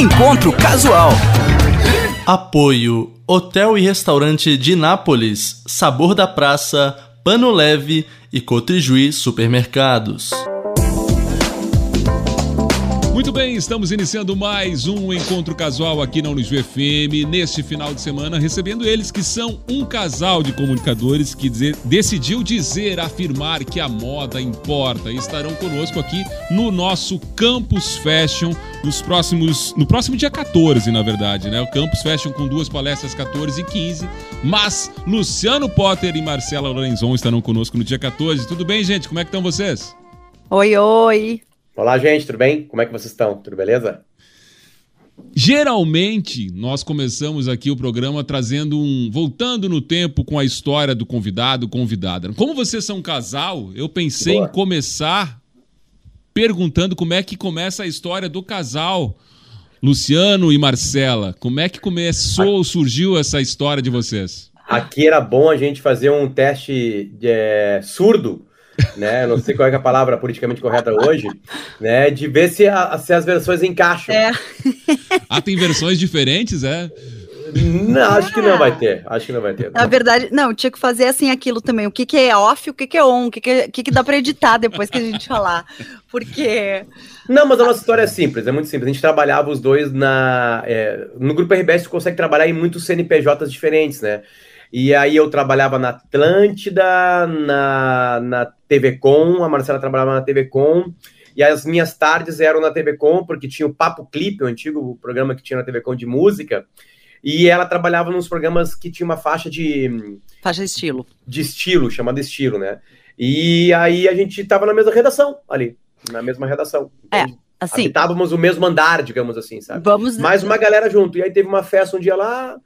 Encontro Casual. Apoio Hotel e Restaurante de Nápoles, Sabor da Praça, Pano Leve e Cotrijuí Supermercados. Muito bem, estamos iniciando mais um encontro casual aqui na Unijuí FM, neste final de semana, recebendo eles que são um casal de comunicadores que dizer, decidiu dizer, afirmar que a moda importa e estarão conosco aqui no nosso Campus Fashion nos próximos, no próximo dia 14, na verdade, né? O Campus Fashion com duas palestras 14 e 15, mas Luciano Potter e Marcela Lorenzon estarão conosco no dia 14. Tudo bem, gente? Como é que estão vocês? Oi, oi. Olá, gente, tudo bem? Como é que vocês estão? Tudo beleza? Geralmente, nós começamos aqui o programa trazendo um. voltando no tempo com a história do convidado, convidada. Como vocês são um casal, eu pensei Boa. em começar perguntando como é que começa a história do casal. Luciano e Marcela, como é que começou, surgiu essa história de vocês? Aqui era bom a gente fazer um teste de, é, surdo né? Não sei qual é, é a palavra politicamente correta hoje, né? De ver se, a, se as versões encaixam. É. ah, tem versões diferentes, é? Não, acho que não vai ter. Acho que não vai ter. Na verdade, não, tinha que fazer assim aquilo também. O que, que é off, o que, que é on, o que, que, é, que, que dá para editar depois que a gente falar. Porque. Não, mas a nossa história é simples, é muito simples. A gente trabalhava os dois na. É, no grupo RBS, você consegue trabalhar em muitos CNPJs diferentes, né? E aí eu trabalhava na Atlântida, na, na TV Com, a Marcela trabalhava na TV Com, e as minhas tardes eram na TV Com, porque tinha o Papo Clipe, o antigo programa que tinha na TV Com de música, e ela trabalhava nos programas que tinha uma faixa de... Faixa de estilo. De estilo, chamada estilo, né? E aí a gente estava na mesma redação ali, na mesma redação. É, assim... Habitávamos o mesmo andar, digamos assim, sabe? Vamos... Mais uma galera junto. E aí teve uma festa um dia lá,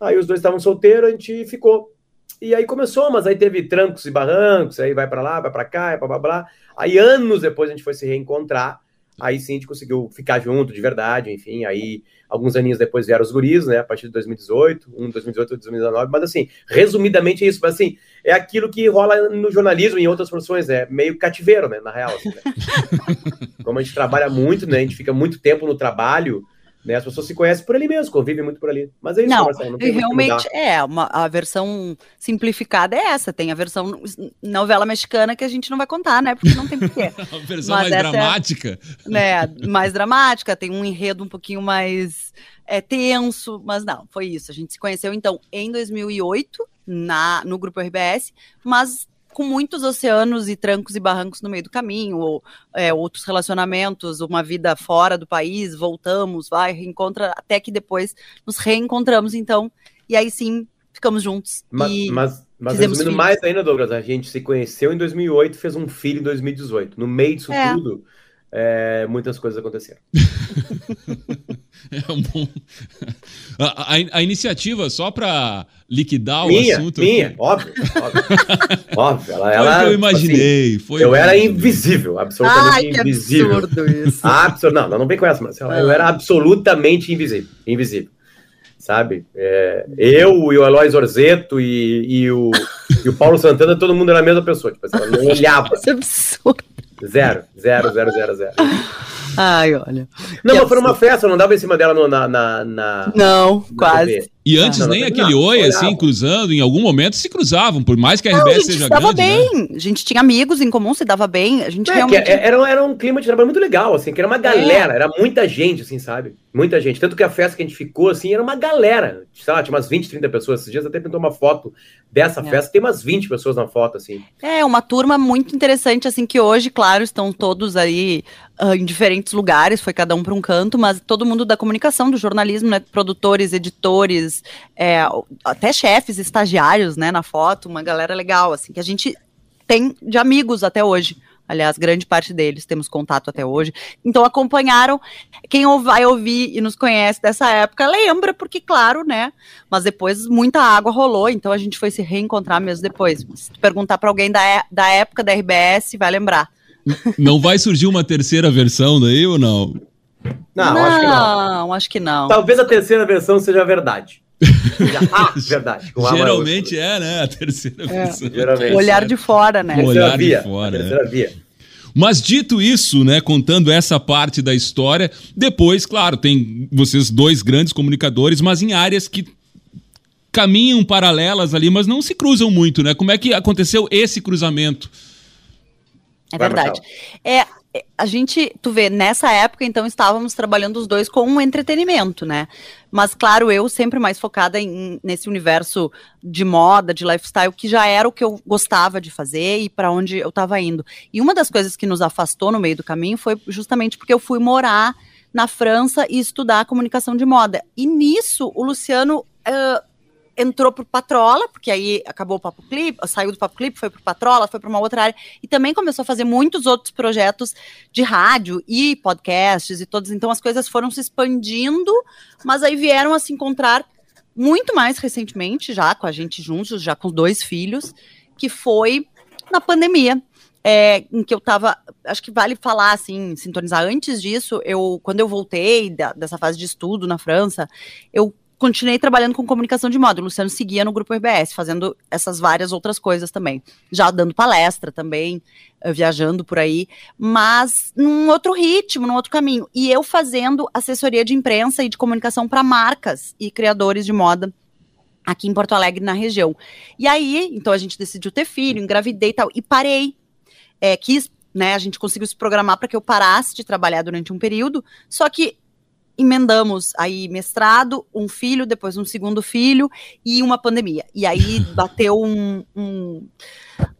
Aí os dois estavam solteiros, a gente ficou. E aí começou, mas aí teve trancos e barrancos, aí vai para lá, vai para cá, blá, blá, blá. Aí anos depois a gente foi se reencontrar. Aí sim a gente conseguiu ficar junto de verdade, enfim. Aí alguns aninhos depois vieram os guris, né? A partir de 2018, um 2018, 2019. Mas assim, resumidamente é isso. Mas assim, é aquilo que rola no jornalismo e em outras profissões, é meio cativeiro, né? Na real. Assim, né? Como a gente trabalha muito, né? A gente fica muito tempo no trabalho. Né? As pessoas se conhecem por ali mesmo, convivem muito por ali. Mas é isso, não, Marcelo, não realmente é, uma, a versão simplificada é essa. Tem a versão novela mexicana que a gente não vai contar, né? Porque não tem porquê. a versão Mas mais dramática. É, né, mais dramática, tem um enredo um pouquinho mais é, tenso, mas não, foi isso. A gente se conheceu então em 2008 na, no grupo RBS, mas com muitos oceanos e trancos e barrancos no meio do caminho, ou é, outros relacionamentos, uma vida fora do país, voltamos, vai, reencontra, até que depois nos reencontramos, então, e aí sim ficamos juntos. Mas, e mas, mas resumindo mais ainda, Douglas, a gente se conheceu em 2008 fez um filho em 2018. No meio disso é. tudo, é, muitas coisas aconteceram. é um bom. A, a, a iniciativa, só para liquidar minha, o assunto. Minha, óbvio. Óbvio. óbvio ela, ela, foi que eu imaginei. Assim, foi eu era invisível, absolutamente Ai, que invisível. Absurdo isso. Absurdo. Não, não, não vem com essa, mas eu era absolutamente invisível. Invisível. Sabe? É, eu e o Eloy Orzeto e, e, o, e o Paulo Santana, todo mundo era a mesma pessoa. Tipo, assim, ela não olhava. Isso é absurdo. Zero, zero, zero, zero, zero. Ai, olha. Não, mas foi numa festa, não dava em cima dela no, na, na, na, Não, quase. TV. E antes nem aquele não, oi, assim, cruzando, em algum momento se cruzavam, por mais que a RBS seja se dava grande. bem. Né? A gente tinha amigos em comum, se dava bem. A gente é, realmente. Era, era um clima de trabalho muito legal, assim, que era uma galera, é. era muita gente, assim, sabe? Muita gente. Tanto que a festa que a gente ficou, assim, era uma galera. Sei lá, tinha umas 20, 30 pessoas. Esses dias até pintou uma foto dessa é. festa, tem umas 20 pessoas na foto, assim. É, uma turma muito interessante, assim, que hoje, claro, estão todos aí uh, em diferentes lugares, foi cada um para um canto, mas todo mundo da comunicação, do jornalismo, né? Produtores, editores, é, até chefes, estagiários, né, na foto, uma galera legal, assim, que a gente tem de amigos até hoje. Aliás, grande parte deles temos contato até hoje. Então acompanharam. Quem vai ouvir e nos conhece dessa época lembra, porque, claro, né? Mas depois muita água rolou, então a gente foi se reencontrar mesmo depois. Se perguntar para alguém da, da época da RBS, vai lembrar. Não vai surgir uma terceira versão daí ou não? Não, não acho que não. Acho que não. Talvez a terceira versão seja verdade. ah, verdade. Geralmente é, né? A terceira é. Geralmente, Olhar é. de fora, né? Olhar via, de fora. Terceira é. via. Mas dito isso, né, contando essa parte da história, depois, claro, tem vocês dois grandes comunicadores, mas em áreas que caminham paralelas ali, mas não se cruzam muito, né? Como é que aconteceu esse cruzamento? É verdade. É, a gente, tu vê, nessa época, então, estávamos trabalhando os dois com um entretenimento, né? Mas, claro, eu sempre mais focada em, nesse universo de moda, de lifestyle, que já era o que eu gostava de fazer e para onde eu estava indo. E uma das coisas que nos afastou no meio do caminho foi justamente porque eu fui morar na França e estudar comunicação de moda. E nisso, o Luciano uh, entrou pro Patrola, porque aí acabou o Papo Clipe, saiu do Papo Clipe, foi pro Patrola, foi para uma outra área, e também começou a fazer muitos outros projetos de rádio e podcasts e todos. Então as coisas foram se expandindo, mas aí vieram a se encontrar muito mais recentemente, já com a gente juntos, já com dois filhos, que foi na pandemia. É, em que eu estava, acho que vale falar assim, sintonizar antes disso, eu quando eu voltei da, dessa fase de estudo na França, eu continuei trabalhando com comunicação de moda. O Luciano seguia no grupo RBS, fazendo essas várias outras coisas também. Já dando palestra também, eh, viajando por aí, mas num outro ritmo, num outro caminho. E eu fazendo assessoria de imprensa e de comunicação para marcas e criadores de moda aqui em Porto Alegre, na região. E aí, então a gente decidiu ter filho, engravidei e tal, e parei. É, quis, né, a gente conseguiu se programar para que eu parasse de trabalhar durante um período, só que emendamos aí mestrado, um filho, depois um segundo filho e uma pandemia. E aí bateu um, um,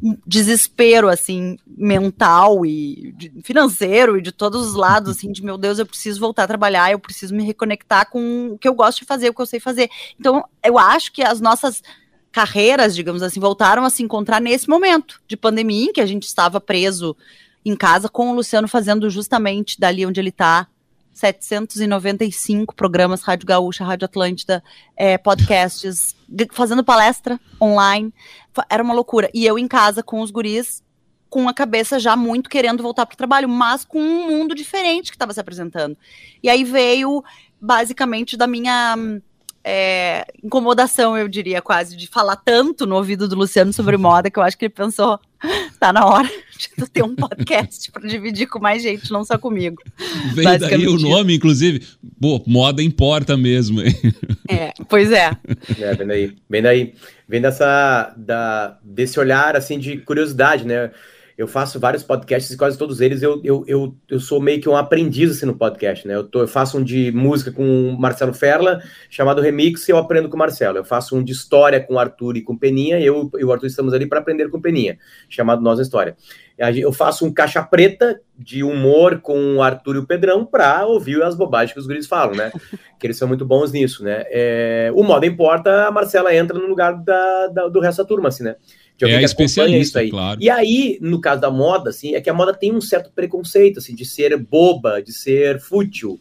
um desespero, assim, mental e de, financeiro e de todos os lados, assim, de meu Deus, eu preciso voltar a trabalhar, eu preciso me reconectar com o que eu gosto de fazer, o que eu sei fazer. Então, eu acho que as nossas carreiras, digamos assim, voltaram a se encontrar nesse momento de pandemia, em que a gente estava preso em casa com o Luciano fazendo justamente dali onde ele está 795 programas, Rádio Gaúcha, Rádio Atlântida, é, podcasts, fazendo palestra online. Era uma loucura. E eu em casa com os guris, com a cabeça já muito querendo voltar para o trabalho, mas com um mundo diferente que estava se apresentando. E aí veio, basicamente, da minha é, incomodação, eu diria, quase, de falar tanto no ouvido do Luciano sobre moda, que eu acho que ele pensou, tá na hora de ter um podcast para dividir com mais gente, não só comigo. Veio daí o nome, inclusive. Pô, moda importa mesmo. É, pois é. É, vem daí. Vem daí. Vem dessa, da, desse olhar, assim, de curiosidade, né? Eu faço vários podcasts e quase todos eles eu, eu, eu, eu sou meio que um aprendiz assim, no podcast, né? Eu, tô, eu faço um de música com o Marcelo Ferla, chamado Remix, e eu aprendo com o Marcelo. Eu faço um de história com o Arthur e com o Peninha, e eu e o Arthur estamos ali para aprender com o Peninha, chamado Nós História. Eu faço um caixa preta de humor com o Arthur e o Pedrão para ouvir as bobagens que os guris falam, né? que eles são muito bons nisso, né? É, o modo importa, a Marcela entra no lugar da, da, do resto da turma, assim, né? De alguém é que especialista, isso aí. Claro. E aí, no caso da moda, assim, é que a moda tem um certo preconceito, assim, de ser boba, de ser fútil,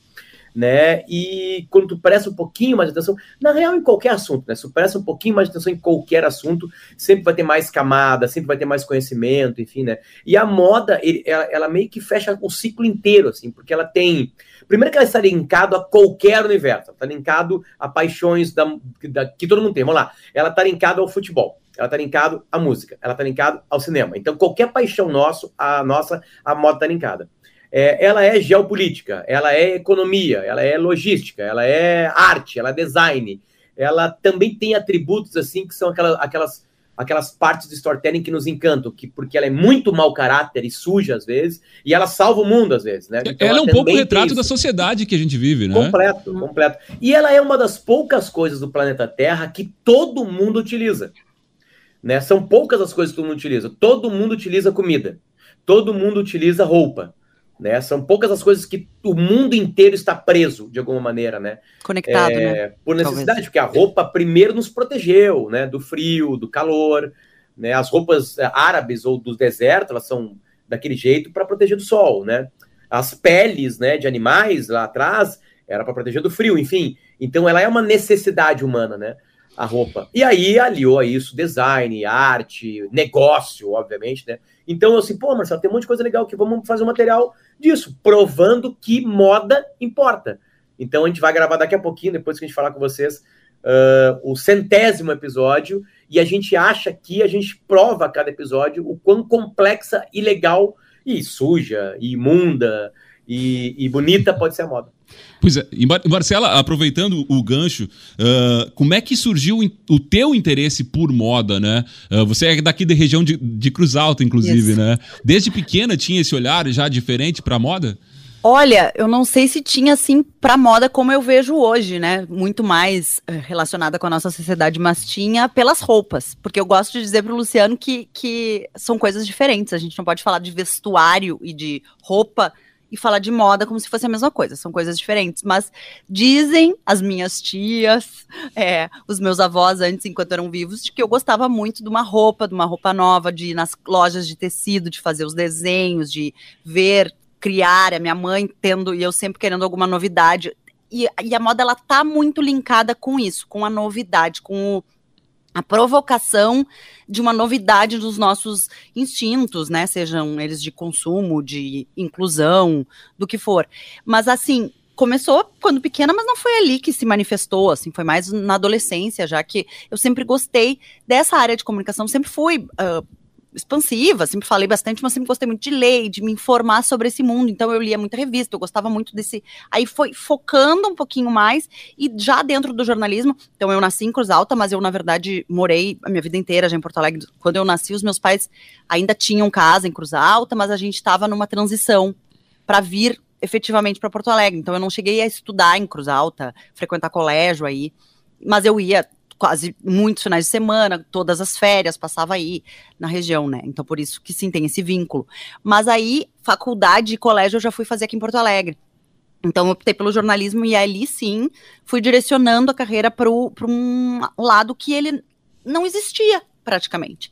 né? E quando tu presta um pouquinho mais de atenção, na real, em qualquer assunto, né? Se tu presta um pouquinho mais de atenção em qualquer assunto, sempre vai ter mais camada, sempre vai ter mais conhecimento, enfim, né? E a moda, ele, ela, ela, meio que fecha o ciclo inteiro, assim, porque ela tem. Primeiro que ela está linkado a qualquer universo, está linkado a paixões da, da, que todo mundo tem. Vamos lá, ela está linkada ao futebol ela está linkada à música, ela está linkada ao cinema. Então, qualquer paixão nosso, a nossa, a moda está linkada. É, ela é geopolítica, ela é economia, ela é logística, ela é arte, ela é design. Ela também tem atributos assim que são aquelas, aquelas, aquelas partes do storytelling que nos encantam, que, porque ela é muito mau caráter e suja às vezes, e ela salva o mundo às vezes, né? Então, ela, ela é um pouco o retrato da sociedade que a gente vive, né? Completo, completo. E ela é uma das poucas coisas do planeta Terra que todo mundo utiliza. Né? São poucas as coisas que todo mundo utiliza. Todo mundo utiliza comida. Todo mundo utiliza roupa. Né? São poucas as coisas que o mundo inteiro está preso, de alguma maneira, né? Conectado, é, né? Por necessidade, Talvez. porque a roupa primeiro nos protegeu, né? Do frio, do calor, né? As roupas é, árabes ou do deserto, elas são daquele jeito para proteger do sol, né? As peles, né, de animais lá atrás era para proteger do frio, enfim. Então ela é uma necessidade humana, né? A roupa. E aí aliou a isso design, arte, negócio, obviamente, né? Então, assim, pô, Marcelo, tem um monte de coisa legal que vamos fazer um material disso, provando que moda importa. Então, a gente vai gravar daqui a pouquinho, depois que a gente falar com vocês, uh, o centésimo episódio, e a gente acha que a gente prova a cada episódio o quão complexa e legal E suja, e imunda, e, e bonita pode ser a moda. Pois é, e Marcela, aproveitando o gancho, uh, como é que surgiu o teu interesse por moda, né? Uh, você é daqui da região de, de Cruz Alta, inclusive, Isso. né? Desde pequena tinha esse olhar já diferente para moda? Olha, eu não sei se tinha assim para moda como eu vejo hoje, né? Muito mais eh, relacionada com a nossa sociedade, mas tinha pelas roupas. Porque eu gosto de dizer para o Luciano que, que são coisas diferentes. A gente não pode falar de vestuário e de roupa e falar de moda como se fosse a mesma coisa, são coisas diferentes. Mas dizem as minhas tias, é, os meus avós antes, enquanto eram vivos, de que eu gostava muito de uma roupa, de uma roupa nova, de ir nas lojas de tecido, de fazer os desenhos, de ver, criar, a minha mãe tendo, e eu sempre querendo alguma novidade. E, e a moda, ela tá muito linkada com isso, com a novidade, com o a provocação de uma novidade dos nossos instintos, né? Sejam eles de consumo, de inclusão, do que for. Mas assim, começou quando pequena, mas não foi ali que se manifestou, assim, foi mais na adolescência, já que eu sempre gostei dessa área de comunicação, sempre fui uh, expansiva, sempre falei bastante, mas sempre gostei muito de ler, de me informar sobre esse mundo. Então eu lia muita revista, eu gostava muito desse. Aí foi focando um pouquinho mais e já dentro do jornalismo. Então eu nasci em Cruz Alta, mas eu na verdade morei a minha vida inteira já em Porto Alegre. Quando eu nasci, os meus pais ainda tinham casa em Cruz Alta, mas a gente estava numa transição para vir efetivamente para Porto Alegre. Então eu não cheguei a estudar em Cruz Alta, frequentar colégio aí, mas eu ia quase muitos finais de semana, todas as férias, passava aí na região, né? Então, por isso que sim, tem esse vínculo. Mas aí, faculdade e colégio eu já fui fazer aqui em Porto Alegre. Então, optei pelo jornalismo e ali sim fui direcionando a carreira para um lado que ele não existia praticamente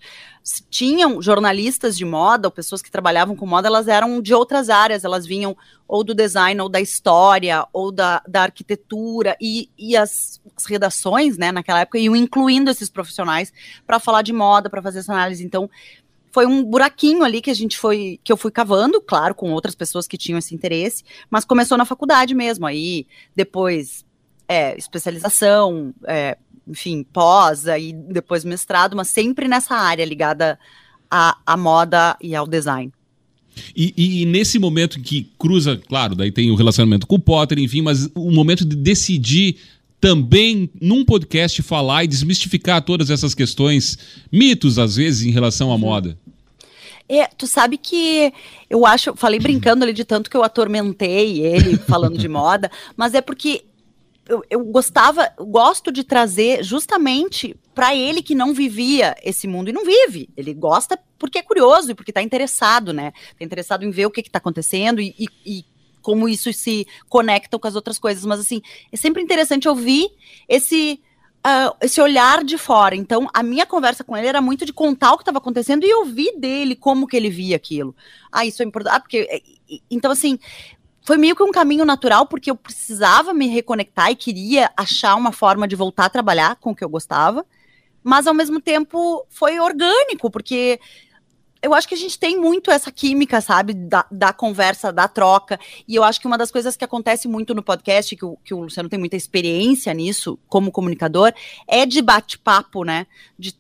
tinham jornalistas de moda ou pessoas que trabalhavam com moda, elas eram de outras áreas, elas vinham ou do design, ou da história, ou da, da arquitetura, e, e as, as redações, né, naquela época, iam incluindo esses profissionais para falar de moda, para fazer essa análise. Então, foi um buraquinho ali que a gente foi, que eu fui cavando, claro, com outras pessoas que tinham esse interesse, mas começou na faculdade mesmo, aí depois é, especialização, é, enfim, pós e depois mestrado, mas sempre nessa área ligada à, à moda e ao design. E, e, nesse momento que cruza, claro, daí tem o relacionamento com o Potter, enfim, mas o momento de decidir também num podcast falar e desmistificar todas essas questões, mitos às vezes em relação à moda. É, tu sabe que eu acho, falei brincando ali de tanto que eu atormentei ele falando de moda, mas é porque eu, eu gostava, gosto de trazer justamente para ele que não vivia esse mundo e não vive. Ele gosta porque é curioso e porque está interessado, né? Está interessado em ver o que está acontecendo e, e, e, como isso se conecta com as outras coisas. Mas assim, é sempre interessante ouvir esse uh, esse olhar de fora. Então, a minha conversa com ele era muito de contar o que estava acontecendo e ouvir dele como que ele via aquilo. Ah, isso é importante. Ah, porque é, então assim, foi meio que um caminho natural, porque eu precisava me reconectar e queria achar uma forma de voltar a trabalhar com o que eu gostava, mas ao mesmo tempo foi orgânico, porque eu acho que a gente tem muito essa química, sabe, da, da, conversa, da troca. E eu acho que uma das coisas que acontece muito no podcast, que o, que o Luciano tem muita experiência nisso, como comunicador, é de bate-papo, né? De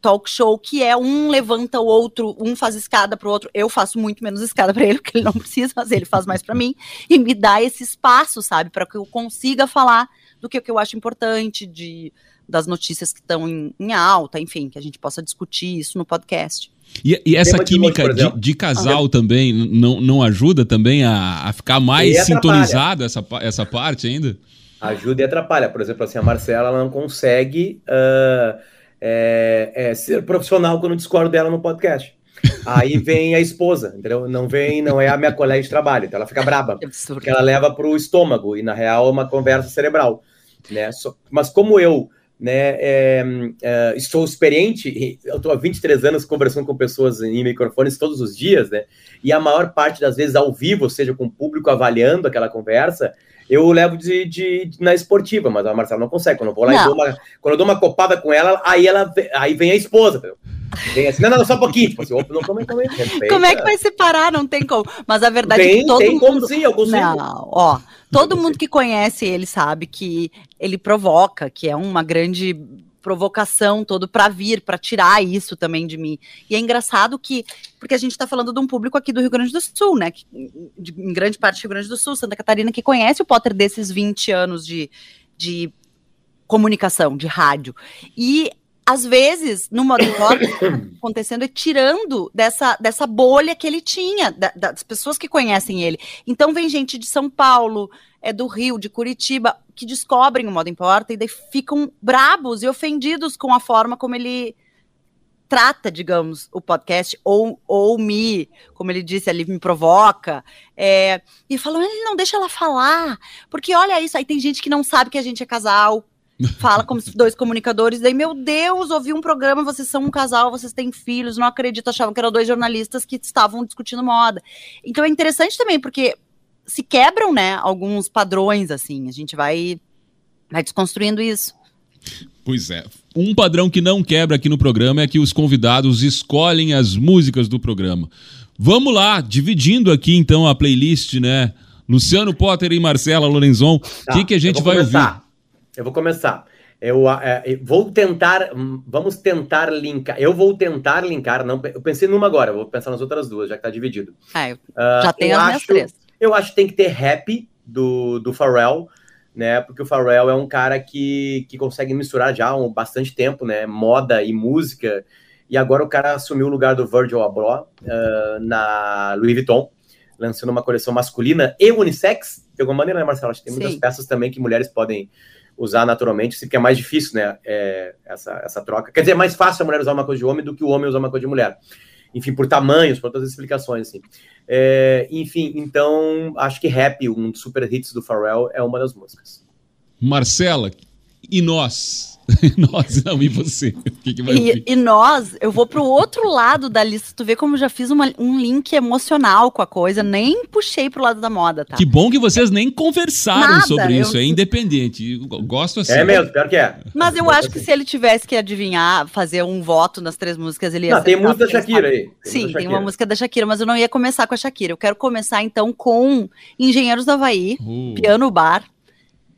talk show que é um levanta o outro, um faz escada pro outro. Eu faço muito menos escada para ele, porque ele não precisa fazer, ele faz mais para mim e me dá esse espaço, sabe, para que eu consiga falar do que, que eu acho importante, de das notícias que estão em, em, alta, enfim, que a gente possa discutir isso no podcast. E, e essa química de, de, casal ah, também não, não ajuda também a, a ficar mais sintonizado essa, essa parte ainda? Ajuda e atrapalha. Por exemplo, assim, a Marcela ela não consegue uh, é, é, ser profissional quando discordo dela no podcast. Aí vem a esposa, entendeu? Não vem, não é a minha colega de trabalho, então ela fica braba, porque ela leva para o estômago e na real é uma conversa cerebral, né? Mas como eu, né, é, é, estou experiente, eu estou há 23 anos conversando com pessoas em microfones todos os dias, né? E a maior parte das vezes ao vivo, ou seja, com o público avaliando aquela conversa, eu levo de, de, de, na esportiva, mas a Marcela não consegue. Quando eu vou lá não. e dou uma, quando eu dou uma copada com ela, aí ela aí vem a esposa. Vem assim, não, não, só um pouquinho. Tipo assim, não, como, como, como é que vai separar? Não tem como. Mas a verdade tem, é que todo tem mundo... como sim, eu consigo. Não, ó, todo mundo que conhece ele sabe que ele provoca, que é uma grande provocação todo para vir, para tirar isso também de mim. E é engraçado que, porque a gente está falando de um público aqui do Rio Grande do Sul, né? Que, de, em grande parte do Rio Grande do Sul, Santa Catarina, que conhece o Potter desses 20 anos de, de comunicação, de rádio. E às vezes, no modo acontecendo é tirando dessa, dessa bolha que ele tinha, da, das pessoas que conhecem ele. Então vem gente de São Paulo, é do Rio, de Curitiba, que descobrem o modo importa e daí ficam brabos e ofendidos com a forma como ele trata, digamos, o podcast, ou, ou me, como ele disse ali, me provoca, é, e falam, ele não deixa ela falar, porque olha isso, aí tem gente que não sabe que a gente é casal, fala como dois comunicadores, daí, meu Deus, ouvi um programa, vocês são um casal, vocês têm filhos, não acredito, achavam que eram dois jornalistas que estavam discutindo moda. Então é interessante também, porque se quebram, né, alguns padrões, assim, a gente vai, vai desconstruindo isso. Pois é. Um padrão que não quebra aqui no programa é que os convidados escolhem as músicas do programa. Vamos lá, dividindo aqui então a playlist, né? Luciano Potter e Marcela Lorenzon. O tá, que, que a gente vai começar. ouvir? Eu vou começar. Eu, é, vou tentar, vamos tentar linkar. Eu vou tentar linkar, não, eu pensei numa agora, vou pensar nas outras duas, já que tá dividido. É, uh, já tem as minhas três. Eu acho que tem que ter rap do, do Pharrell, né? Porque o Pharrell é um cara que, que consegue misturar já há um, bastante tempo, né? Moda e música. E agora o cara assumiu o lugar do Virgil Abloh uh, na Louis Vuitton, lançando uma coleção masculina e unissex. De alguma maneira, né, Marcelo? Acho que tem muitas Sim. peças também que mulheres podem usar naturalmente, se que é mais difícil, né, é, essa, essa troca. Quer dizer, é mais fácil a mulher usar uma coisa de homem do que o homem usar uma coisa de mulher. Enfim, por tamanhos, por todas as explicações, assim. É, enfim, então, acho que Rap, um dos super hits do Pharrell, é uma das músicas. Marcela, e nós? nós não, e você? O que, que vai e, e, nós, eu vou pro outro lado da lista. Tu vê como já fiz uma, um link emocional com a coisa, nem puxei pro lado da moda, tá? Que bom que vocês nem conversaram Nada, sobre eu... isso, é independente. Eu gosto assim. É mesmo, pior que é. Mas eu acho assim. que se ele tivesse que adivinhar, fazer um voto nas três músicas, ele ia Não, tem música da Shakira aí. Tem Sim, Shakira. tem uma música da Shakira, mas eu não ia começar com a Shakira. Eu quero começar então com Engenheiros do Havaí, uh. Piano Bar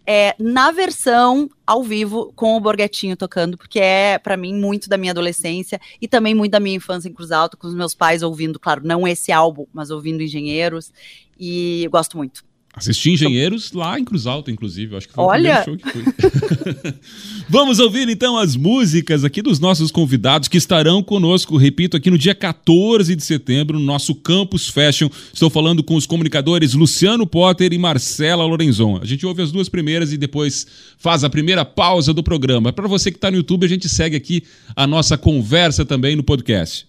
é, na versão ao vivo com o Borghetinho tocando, porque é para mim muito da minha adolescência e também muito da minha infância em Cruz Alta, com os meus pais ouvindo, claro, não esse álbum, mas ouvindo Engenheiros, e gosto muito. Assisti Engenheiros lá em Cruz Alta, inclusive. Acho que foi Olha... o primeiro show que fui. Vamos ouvir então as músicas aqui dos nossos convidados que estarão conosco, repito, aqui no dia 14 de setembro, no nosso Campus Fashion. Estou falando com os comunicadores Luciano Potter e Marcela Lorenzon. A gente ouve as duas primeiras e depois faz a primeira pausa do programa. Para você que está no YouTube, a gente segue aqui a nossa conversa também no podcast.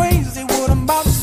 bring me down.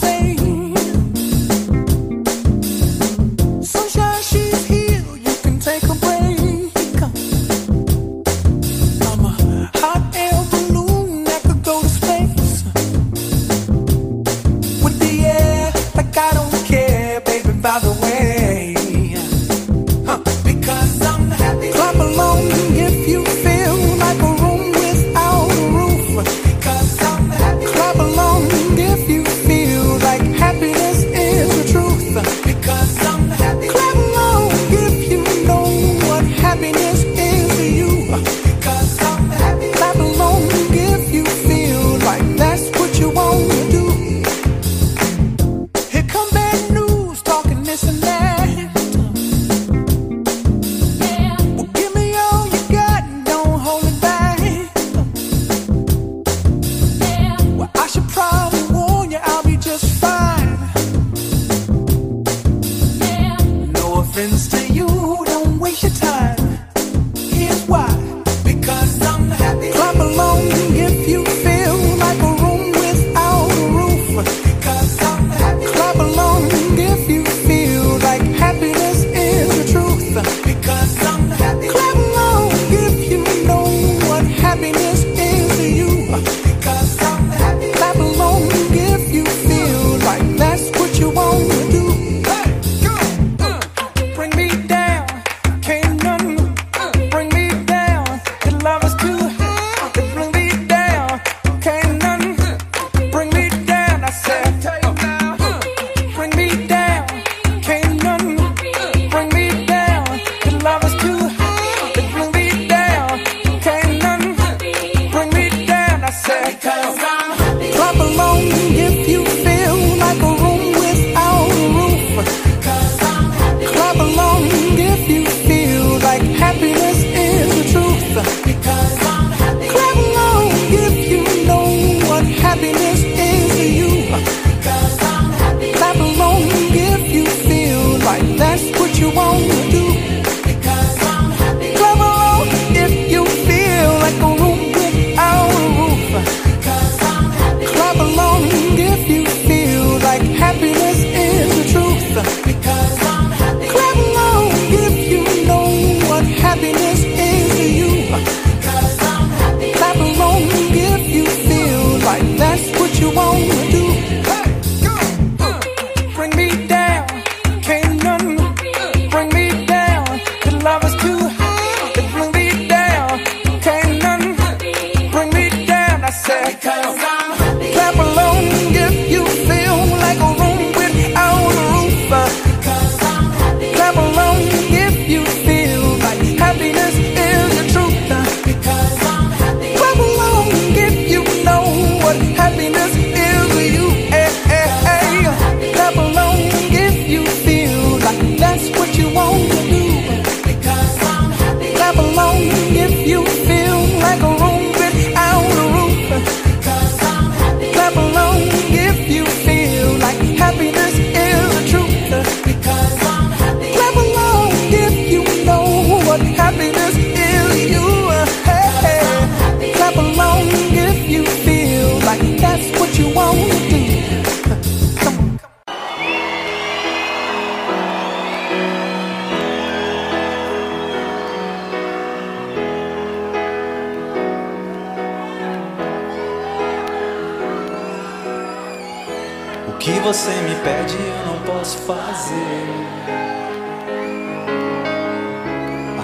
Você me pede eu não posso fazer.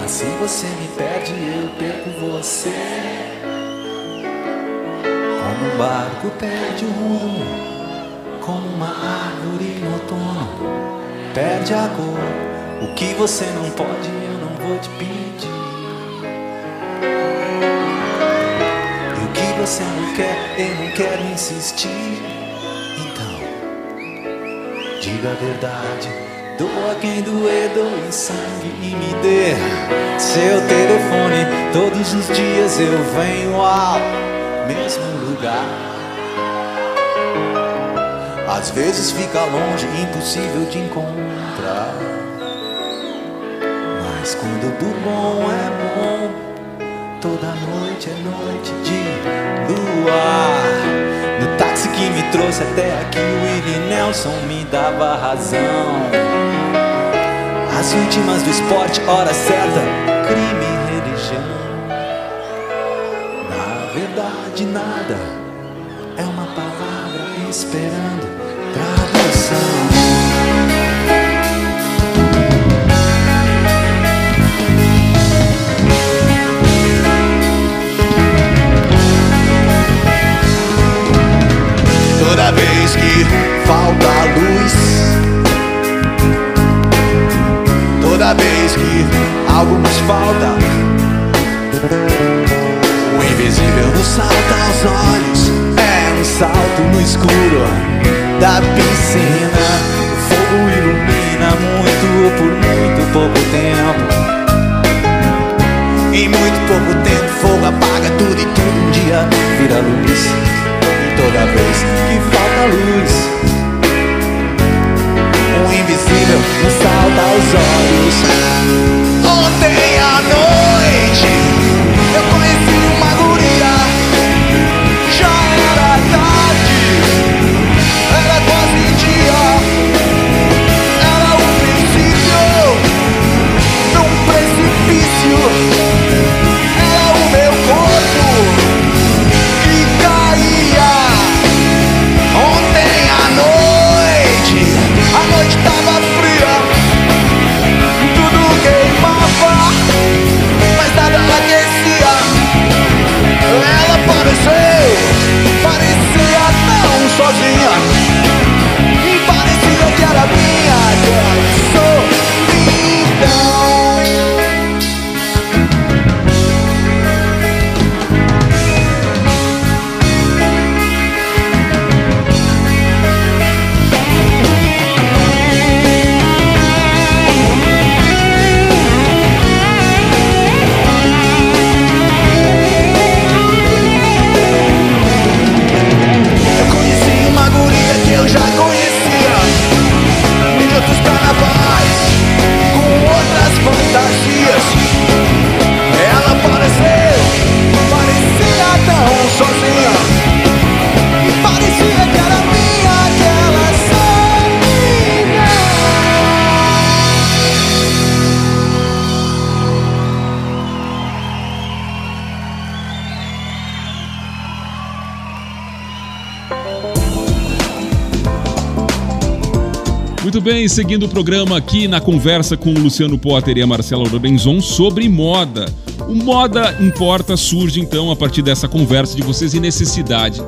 Assim você me perde, eu perco você. Como um barco perde o rumo, como uma árvore no outono, perde a cor. O que você não pode, eu não vou te pedir. E o que você não quer, eu não quero insistir. Diga a verdade. Doa quem doer, doe sangue e me dê seu telefone. Todos os dias eu venho ao mesmo lugar. Às vezes fica longe, impossível de encontrar. Mas quando o bom é bom, toda noite é noite de luar. Que me trouxe até aqui, o Nelson me dava razão. As últimas do esporte, hora certa, crime e religião. Na verdade, nada é uma palavra esperando tradução. Que falta luz. Toda vez que algo nos falta O invisível nos salta aos olhos. É um salto no escuro da piscina. O fogo ilumina muito por muito pouco tempo. Em muito pouco tempo fogo apaga tudo e tudo um dia vira luz. E toda vez que falta luz o invisível nos salta aos olhos. Bem, seguindo o programa aqui na conversa com o Luciano Potter e a Marcela Lorenzon sobre moda. O Moda Importa surge então a partir dessa conversa de vocês e necessidade.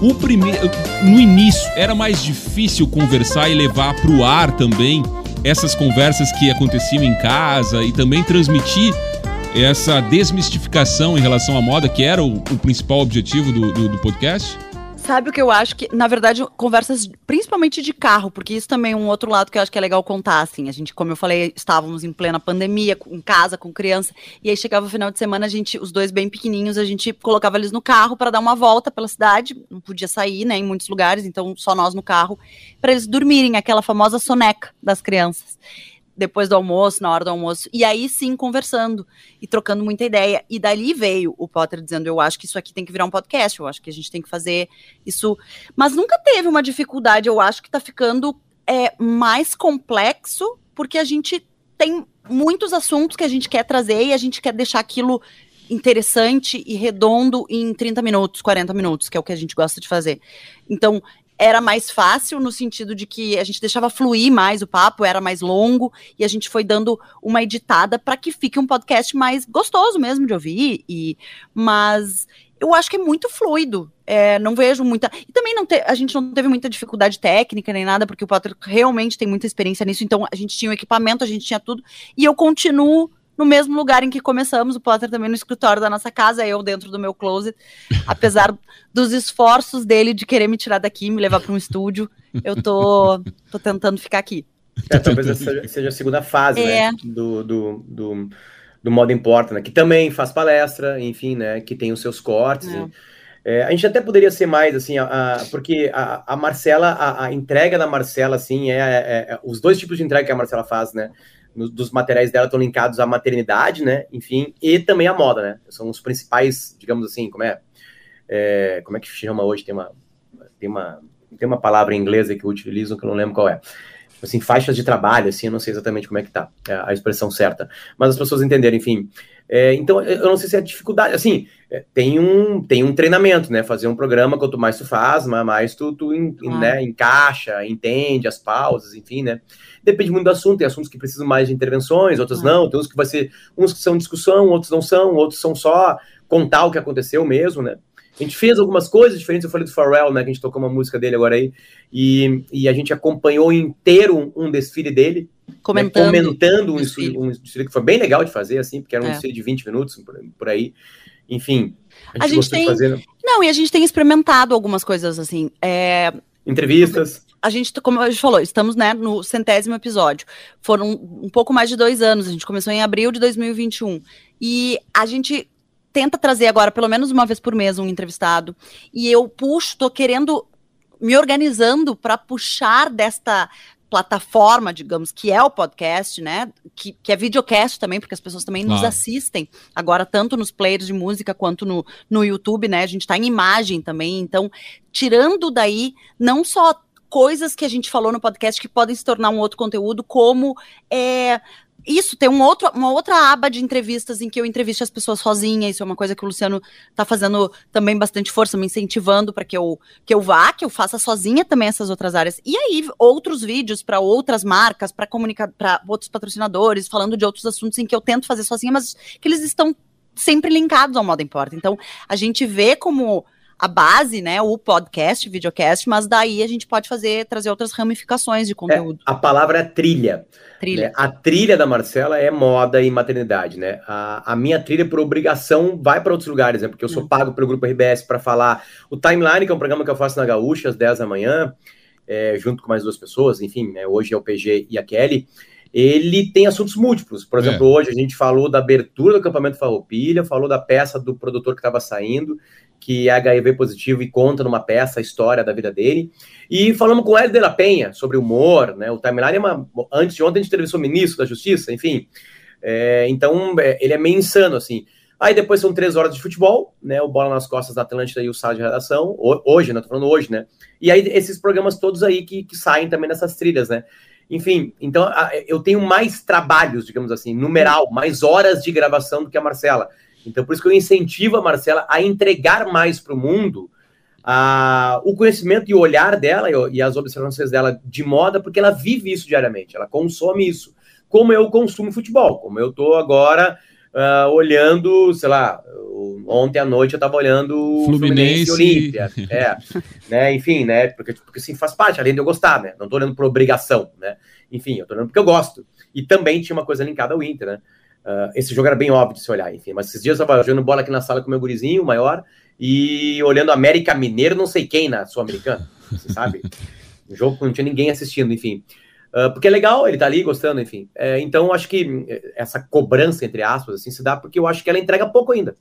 O primeiro, no início era mais difícil conversar e levar para o ar também essas conversas que aconteciam em casa e também transmitir essa desmistificação em relação à moda, que era o, o principal objetivo do, do- do podcast? Sabe o que eu acho que, na verdade, conversas principalmente de carro, porque isso também é um outro lado que eu acho que é legal contar, assim. A gente, como eu falei, estávamos em plena pandemia, em casa, com criança, e aí chegava o final de semana, a gente, os dois bem pequenininhos, a gente colocava eles no carro para dar uma volta pela cidade, não podia sair, né, em muitos lugares, então só nós no carro, para eles dormirem, aquela famosa soneca das crianças. Depois do almoço, na hora do almoço, e aí sim conversando e trocando muita ideia. E dali veio o Potter dizendo: Eu acho que isso aqui tem que virar um podcast, eu acho que a gente tem que fazer isso. Mas nunca teve uma dificuldade, eu acho que tá ficando é, mais complexo, porque a gente tem muitos assuntos que a gente quer trazer e a gente quer deixar aquilo interessante e redondo em 30 minutos, 40 minutos, que é o que a gente gosta de fazer. Então, era mais fácil no sentido de que a gente deixava fluir mais o papo, era mais longo e a gente foi dando uma editada para que fique um podcast mais gostoso mesmo de ouvir. E mas eu acho que é muito fluido. É, não vejo muita. E também não te... a gente não teve muita dificuldade técnica nem nada, porque o Potter realmente tem muita experiência nisso. Então a gente tinha o equipamento, a gente tinha tudo. E eu continuo no mesmo lugar em que começamos, o Potter também no escritório da nossa casa, eu dentro do meu closet. Apesar dos esforços dele de querer me tirar daqui, me levar para um estúdio, eu tô, tô tentando ficar aqui. É, talvez essa seja a segunda fase, né, é. né? Do, do, do, do modo importa, né? Que também faz palestra, enfim, né? Que tem os seus cortes. É. É, a gente até poderia ser mais, assim, a, a, porque a, a Marcela, a, a, entrega da Marcela, assim, é, é, é, os dois tipos de entrega que a Marcela faz, né? Dos materiais dela estão linkados à maternidade, né? Enfim, e também à moda, né? São os principais, digamos assim, como é? é como é que chama hoje? Tem uma, tem uma, tem uma palavra em inglês que eu utilizo que eu não lembro qual é. Tipo assim, faixas de trabalho, assim, eu não sei exatamente como é que tá é a expressão certa, mas as pessoas entenderam, enfim. É, então, eu não sei se é dificuldade, assim, é, tem um, tem um treinamento, né? Fazer um programa, quanto mais tu faz, mais tu, tu ah. né, encaixa, entende as pausas, enfim, né? Depende muito do assunto, tem assuntos que precisam mais de intervenções, outros ah. não, tem uns que vai ser, uns que são discussão, outros não são, outros são só contar o que aconteceu mesmo, né? A gente fez algumas coisas diferentes, eu falei do Pharrell, né, que a gente tocou uma música dele agora aí, e, e a gente acompanhou inteiro um, um desfile dele, comentando, né, comentando um desfile. um desfile. que foi bem legal de fazer, assim, porque era um é. desfile de 20 minutos, por, por aí, enfim. A gente, a gente tem, fazer, né? não, e a gente tem experimentado algumas coisas, assim, é... Entrevistas a gente, como a gente falou, estamos né, no centésimo episódio. Foram um pouco mais de dois anos. A gente começou em abril de 2021. E a gente tenta trazer agora, pelo menos uma vez por mês, um entrevistado. E eu puxo, tô querendo me organizando para puxar desta plataforma, digamos, que é o podcast, né? Que, que é videocast também, porque as pessoas também claro. nos assistem agora, tanto nos players de música quanto no, no YouTube, né? A gente está em imagem também. Então, tirando daí, não só coisas que a gente falou no podcast que podem se tornar um outro conteúdo, como é, isso, tem um outro, uma outra aba de entrevistas em que eu entrevisto as pessoas sozinha. Isso é uma coisa que o Luciano está fazendo também bastante força, me incentivando para que eu, que eu vá, que eu faça sozinha também essas outras áreas. E aí, outros vídeos para outras marcas, para comunicar para outros patrocinadores, falando de outros assuntos em que eu tento fazer sozinha, mas que eles estão sempre linkados ao modo importa. Então, a gente vê como a base, né, o podcast, videocast, mas daí a gente pode fazer, trazer outras ramificações de conteúdo. É, a palavra é trilha. Trilha. Né? A trilha da Marcela é moda e maternidade, né? A, a minha trilha, por obrigação, vai para outros lugares, né? Porque eu sou hum. pago pelo Grupo RBS para falar. O Timeline, que é um programa que eu faço na Gaúcha, às 10 da manhã, é, junto com mais duas pessoas, enfim, né? hoje é o PG e a Kelly ele tem assuntos múltiplos. Por exemplo, é. hoje a gente falou da abertura do acampamento Farroupilha, falou da peça do produtor que estava saindo, que é HIV positivo e conta numa peça a história da vida dele. E falamos com o Hélio de la Penha sobre humor, né? O timeline é uma. Antes de ontem a gente entrevistou o ministro da Justiça, enfim. É, então, é, ele é meio insano, assim. Aí depois são três horas de futebol, né? O Bola nas Costas da Atlântida e o Sala de Redação. Hoje, né? Tô falando hoje, né? E aí esses programas todos aí que, que saem também nessas trilhas, né? Enfim, então eu tenho mais trabalhos, digamos assim, numeral, mais horas de gravação do que a Marcela. Então, por isso que eu incentivo a Marcela a entregar mais para o mundo o conhecimento e o olhar dela e as observações dela de moda, porque ela vive isso diariamente, ela consome isso. Como eu consumo futebol, como eu estou agora uh, olhando, sei lá, ontem à noite eu estava olhando Fluminense, Fluminense Olímpia. É, né, enfim, né? Porque, porque assim, faz parte, além de eu gostar, né? Não estou olhando por obrigação, né? Enfim, eu estou olhando porque eu gosto. E também tinha uma coisa linkada ao Inter, né? Uh, esse jogo era bem óbvio de se olhar, enfim. Mas esses dias eu estava jogando bola aqui na sala com meu gurizinho, maior, e olhando América Mineiro, não sei quem na Sul-Americana, você sabe? Um jogo que não tinha ninguém assistindo, enfim. Uh, porque é legal, ele tá ali gostando, enfim. É, então, acho que essa cobrança, entre aspas, assim, se dá porque eu acho que ela entrega pouco ainda.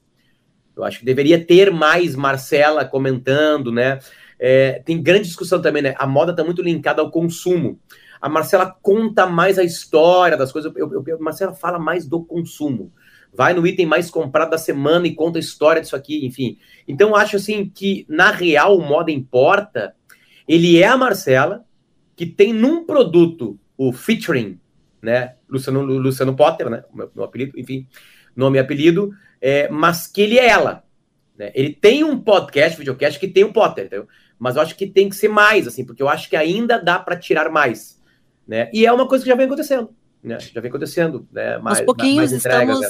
Eu acho que deveria ter mais Marcela comentando, né? É, tem grande discussão também, né? A moda tá muito linkada ao consumo. A Marcela conta mais a história das coisas. Eu, eu, a Marcela fala mais do consumo. Vai no item mais comprado da semana e conta a história disso aqui, enfim. Então, acho assim que, na real, o moda importa. Ele é a Marcela, que tem num produto o featuring, né? Luciano, Luciano Potter, né? Meu, meu apelido, enfim, nome e apelido, é, mas que ele é ela. Né? Ele tem um podcast, videocast, que tem o Potter. Entendeu? Mas eu acho que tem que ser mais, assim, porque eu acho que ainda dá para tirar mais, né? E é uma coisa que já vem acontecendo. Né? Já vem acontecendo, né? Mais, Aos pouquinhos mais estamos. Né?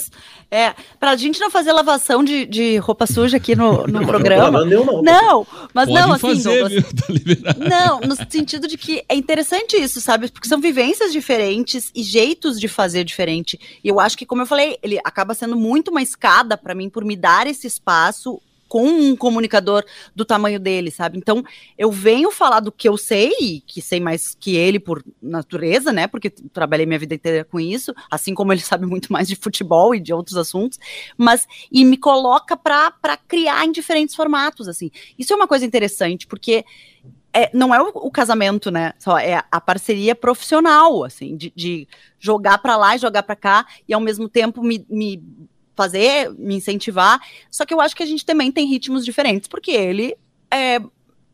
É, para a gente não fazer lavação de, de roupa suja aqui no, no programa. Não, não, não, mas Pode não, assim. Fazer, viu? Tá não, no sentido de que é interessante isso, sabe? Porque são vivências diferentes e jeitos de fazer diferente. E eu acho que, como eu falei, ele acaba sendo muito uma escada para mim por me dar esse espaço com um comunicador do tamanho dele, sabe? Então, eu venho falar do que eu sei, que sei mais que ele por natureza, né? Porque trabalhei minha vida inteira com isso, assim como ele sabe muito mais de futebol e de outros assuntos, mas e me coloca para criar em diferentes formatos, assim. Isso é uma coisa interessante, porque é, não é o, o, casamento, né? Só é a parceria profissional, assim, de, de jogar para lá e jogar para cá e ao mesmo tempo me, me fazer, me incentivar. Só que eu acho que a gente também tem ritmos diferentes, porque ele é,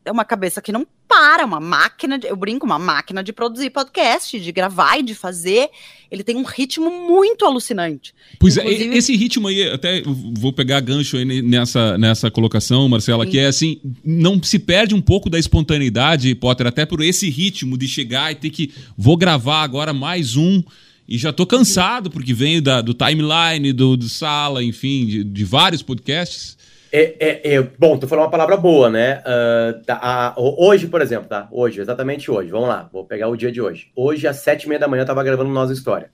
é uma cabeça que não para, uma máquina, de, eu brinco, uma máquina de produzir podcast, de gravar e de fazer. Ele tem um ritmo muito alucinante. Pois é, Inclusive... é, esse ritmo aí, até vou pegar gancho aí nessa, nessa colocação, Marcela, Sim. que é assim, não se perde um pouco da espontaneidade, Potter, até por esse ritmo de chegar e ter que, vou gravar agora mais um e já tô cansado, porque venho da, do timeline, do, do sala, enfim, de, de vários podcasts. É, é, é, bom, tu falou uma palavra boa, né? Uh, tá, a, hoje, por exemplo, tá? Hoje, exatamente hoje. Vamos lá, vou pegar o dia de hoje. Hoje, às sete e meia da manhã, eu tava gravando Nossa História.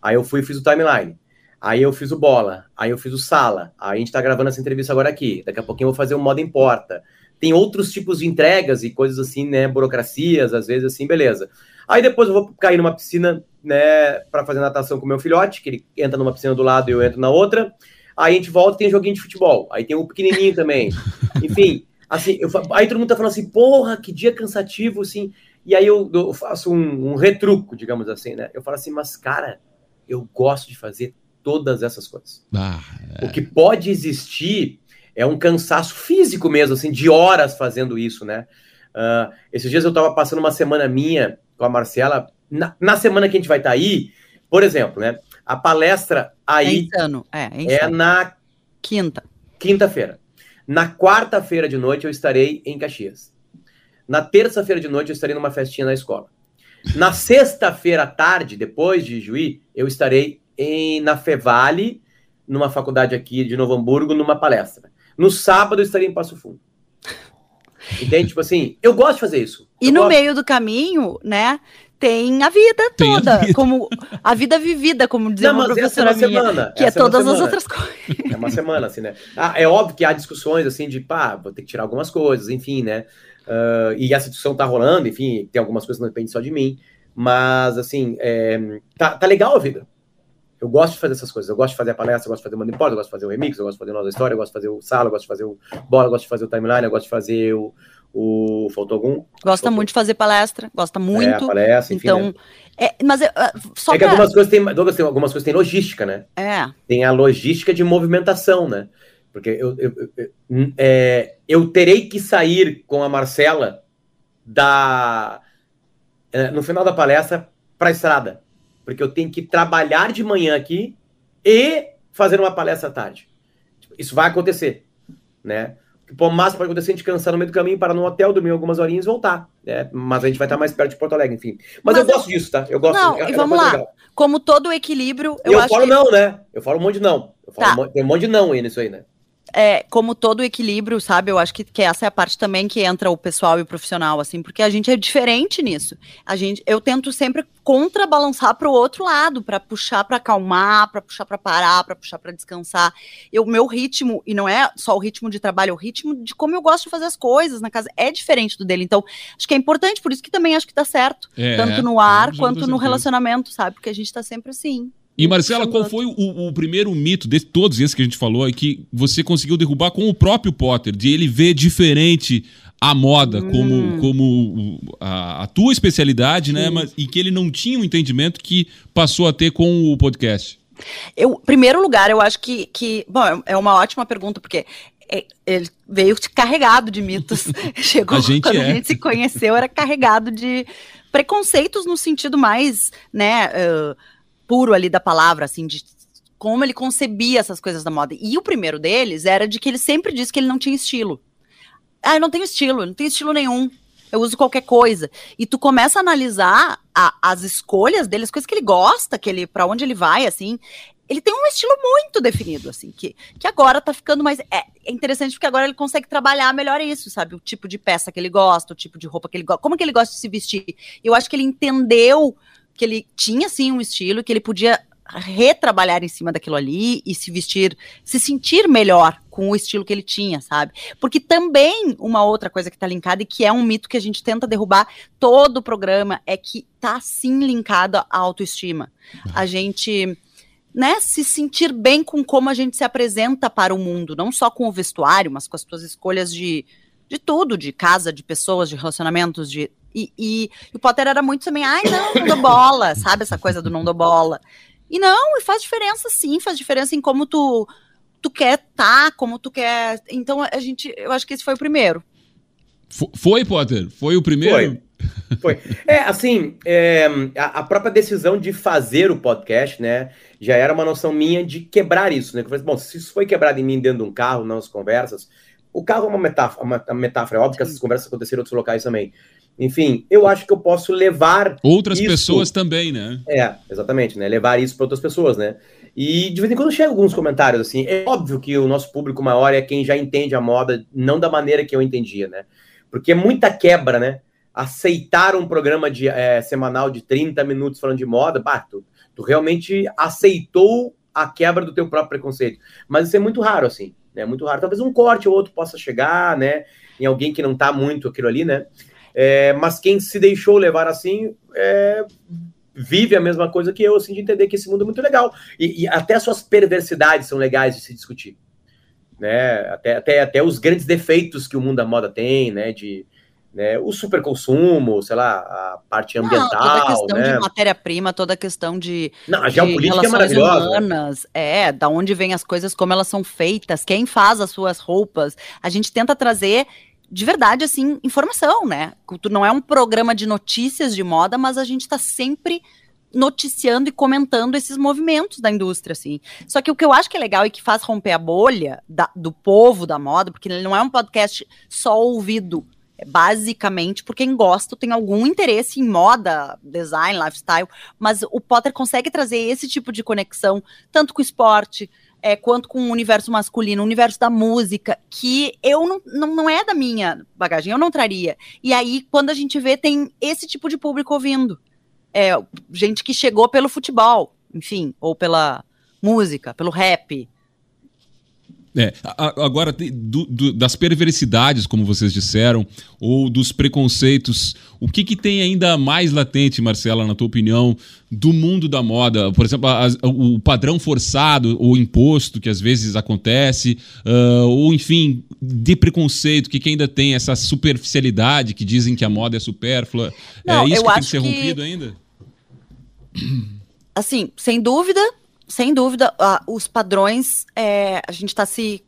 Aí eu fui e fiz o timeline. Aí eu fiz o bola. Aí eu fiz o sala. Aí a gente tá gravando essa entrevista agora aqui. Daqui a pouquinho eu vou fazer o modo importa. Tem outros tipos de entregas e coisas assim, né? Burocracias, às vezes assim, beleza. Aí depois eu vou cair numa piscina, né, para fazer natação com meu filhote, que ele entra numa piscina do lado e eu entro na outra. Aí a gente volta e tem joguinho de futebol. Aí tem o pequenininho também. Enfim, assim, eu, aí todo mundo tá falando assim, porra, que dia cansativo, assim. E aí eu, eu faço um, um, retruco, digamos assim, né? Eu falo assim, mas cara, eu gosto de fazer todas essas coisas. Ah, é. O que pode existir é um cansaço físico mesmo, assim, de horas fazendo isso, né? Uh, esses dias eu tava passando uma semana minha com a Marcela. Na, na semana que a gente vai estar tá aí, por exemplo, né? A palestra aí é, é, é na quinta. Quinta-feira. Na quarta-feira de noite eu estarei em Caxias. Na terça-feira de noite eu estarei numa festinha na escola. Na sexta-feira à tarde, depois de Juí, eu estarei em, na Fevale, numa faculdade aqui de Novo Hamburgo, numa palestra. No sábado eu estarei em Passo Fundo. Entende? Tipo assim, eu gosto de fazer isso. E no gosto. meio do caminho, né? Tem a vida toda, a vida. como a vida vivida, como dizia Não, uma professora é uma minha, semana, que é, é todas as outras coisas. É uma semana, assim, né? Ah, é óbvio que há discussões, assim, de, pá, vou ter que tirar algumas coisas, enfim, né? Uh, e essa discussão tá rolando, enfim, tem algumas coisas que não dependem só de mim, mas, assim, é, tá, tá legal a vida. Eu gosto de fazer essas coisas. Eu gosto de fazer a palestra, eu gosto de fazer o Manda eu gosto de fazer o remix, eu gosto de fazer a nossa história, eu gosto de fazer o sala, eu gosto de fazer o bola, eu gosto de fazer o timeline, eu gosto de fazer o. o... Faltou algum? Gosta Faltou. muito de fazer palestra, gosta muito. É, palestra, enfim, então, né? é, mas é, só é que pra... algumas coisas tem, Douglas, tem algumas coisas tem logística, né? É. Tem a logística de movimentação, né? Porque eu, eu, eu, é, eu terei que sair com a Marcela da é, no final da palestra para a estrada porque eu tenho que trabalhar de manhã aqui e fazer uma palestra à tarde. Isso vai acontecer, né? O máximo pode acontecer a gente cansar no meio do caminho, parar no hotel, dormir algumas horinhas e voltar, né? Mas a gente vai estar mais perto de Porto Alegre, enfim. Mas, Mas eu, eu, gosto disso, tá? Eu gosto. Não, é, e vamos lá. Legal. Como todo equilíbrio, eu, eu falo que... não, né? Eu falo um monte de não. Eu falo tá. um monte, tem um monte de não aí nisso aí, né? É, como todo equilíbrio, sabe? Eu acho que, que essa é a parte também que entra o pessoal e o profissional, assim, porque a gente é diferente nisso. A gente, eu tento sempre contrabalançar para o outro lado, para puxar para acalmar, para puxar para parar, para puxar para descansar. O meu ritmo, e não é só o ritmo de trabalho, é o ritmo de como eu gosto de fazer as coisas na casa, é diferente do dele. Então, acho que é importante, por isso que também acho que dá certo, é, tanto no ar quanto no relacionamento, sabe? Porque a gente está sempre assim. E Marcela, qual foi o, o, primeiro mito de todos esses que a gente falou e que você conseguiu derrubar com o próprio Potter, de ele ver diferente a moda hum. como, como a, a, tua especialidade, né? Mas, e que ele não tinha um entendimento que passou a ter com o podcast? Eu, primeiro lugar, eu acho que, que bom, é uma ótima pergunta, porque é, ele veio carregado de mitos. Chegou a quando é. a gente se conheceu, era carregado de preconceitos no sentido mais, né? Uh, puro ali da palavra, assim, de como ele concebia essas coisas da moda. E o primeiro deles era de que ele sempre disse que ele não tinha estilo. ah, eu não tenho estilo, eu não tenho estilo nenhum. Eu uso qualquer coisa. E tu começa a analisar a, as escolhas dele, as coisas que ele gosta, que ele para onde ele vai, assim ele tem um estilo muito definido, assim, que, que agora tá ficando mais. É, é, interessante porque agora ele consegue trabalhar melhor isso, sabe? O tipo de peça que ele gosta, o tipo de roupa que ele gosta, como que ele gosta de se vestir. Eu acho que ele entendeu que ele tinha, sim, um estilo, que ele podia retrabalhar em cima daquilo ali e se vestir, se sentir melhor com o estilo que ele tinha, sabe? Porque também uma outra coisa que tá linkada e que é um mito que a gente tenta derrubar todo o programa é que tá sim linkado à autoestima. A gente né, se sentir bem com como a gente se apresenta para o mundo, não só com o vestuário, mas com as suas escolhas de, de tudo, de casa, de pessoas, de relacionamentos, de e, e, e o Potter era muito também, ai não, não dou bola, sabe essa coisa do não dou bola. E não, e faz diferença sim, faz diferença em como tu tu quer tá, como tu quer. Então a gente, eu acho que esse foi o primeiro. Foi, Potter? Foi o primeiro? Foi. Foi. É, assim, é, a, a, própria decisão de fazer o podcast, né, já era uma noção minha de quebrar isso, né? Eu falei, bom, se isso foi quebrado em mim dentro de um carro, nas conversas, o carro é uma metáfora, uma, metáfora, é óbvio que essas conversas aconteceram em outros locais também. Enfim, eu acho que eu posso levar. Outras isso... pessoas também, né? É, exatamente, né? Levar isso para outras pessoas, né? E de vez em quando chegam alguns comentários assim. É óbvio que o nosso público maior é quem já entende a moda, não da maneira que eu entendia, né? Porque é muita quebra, né? Aceitar um programa de, é, semanal de 30 minutos falando de moda, bah, tu, tu realmente aceitou a quebra do teu próprio preconceito. Mas isso é muito raro, assim. É muito raro. Talvez um corte ou outro possa chegar, né? Em alguém que não tá muito aquilo ali, né? É, mas quem se deixou levar assim é, vive a mesma coisa que eu, assim, de entender que esse mundo é muito legal. E, e até suas perversidades são legais de se discutir. Né? Até, até, até os grandes defeitos que o mundo da moda tem, né? De, né, o superconsumo, sei lá, a parte ambiental. Não, toda a questão né? de matéria-prima, toda a questão de, Não, a geopolítica é maravilhosa. humanas, é, da onde vêm as coisas, como elas são feitas, quem faz as suas roupas. A gente tenta trazer de verdade, assim, informação, né? Não é um programa de notícias de moda, mas a gente está sempre noticiando e comentando esses movimentos da indústria, assim. Só que o que eu acho que é legal e que faz romper a bolha da, do povo da moda, porque ele não é um podcast só ouvido, é basicamente por quem gosta, tem algum interesse em moda, design, lifestyle, mas o Potter consegue trazer esse tipo de conexão, tanto com o esporte, é, quanto com o universo masculino, o universo da música, que eu não, não, não é da minha bagagem, eu não traria. E aí, quando a gente vê, tem esse tipo de público ouvindo. É, gente que chegou pelo futebol, enfim, ou pela música, pelo rap, é, agora, do, do, das perversidades, como vocês disseram, ou dos preconceitos, o que, que tem ainda mais latente, Marcela, na tua opinião, do mundo da moda? Por exemplo, a, a, o padrão forçado, ou imposto, que às vezes acontece, uh, ou enfim, de preconceito, que, que ainda tem essa superficialidade, que dizem que a moda é supérflua. É Não, é isso que tem que ser que... rompido ainda? Assim, sem dúvida, sem dúvida, os padrões, é, a gente está se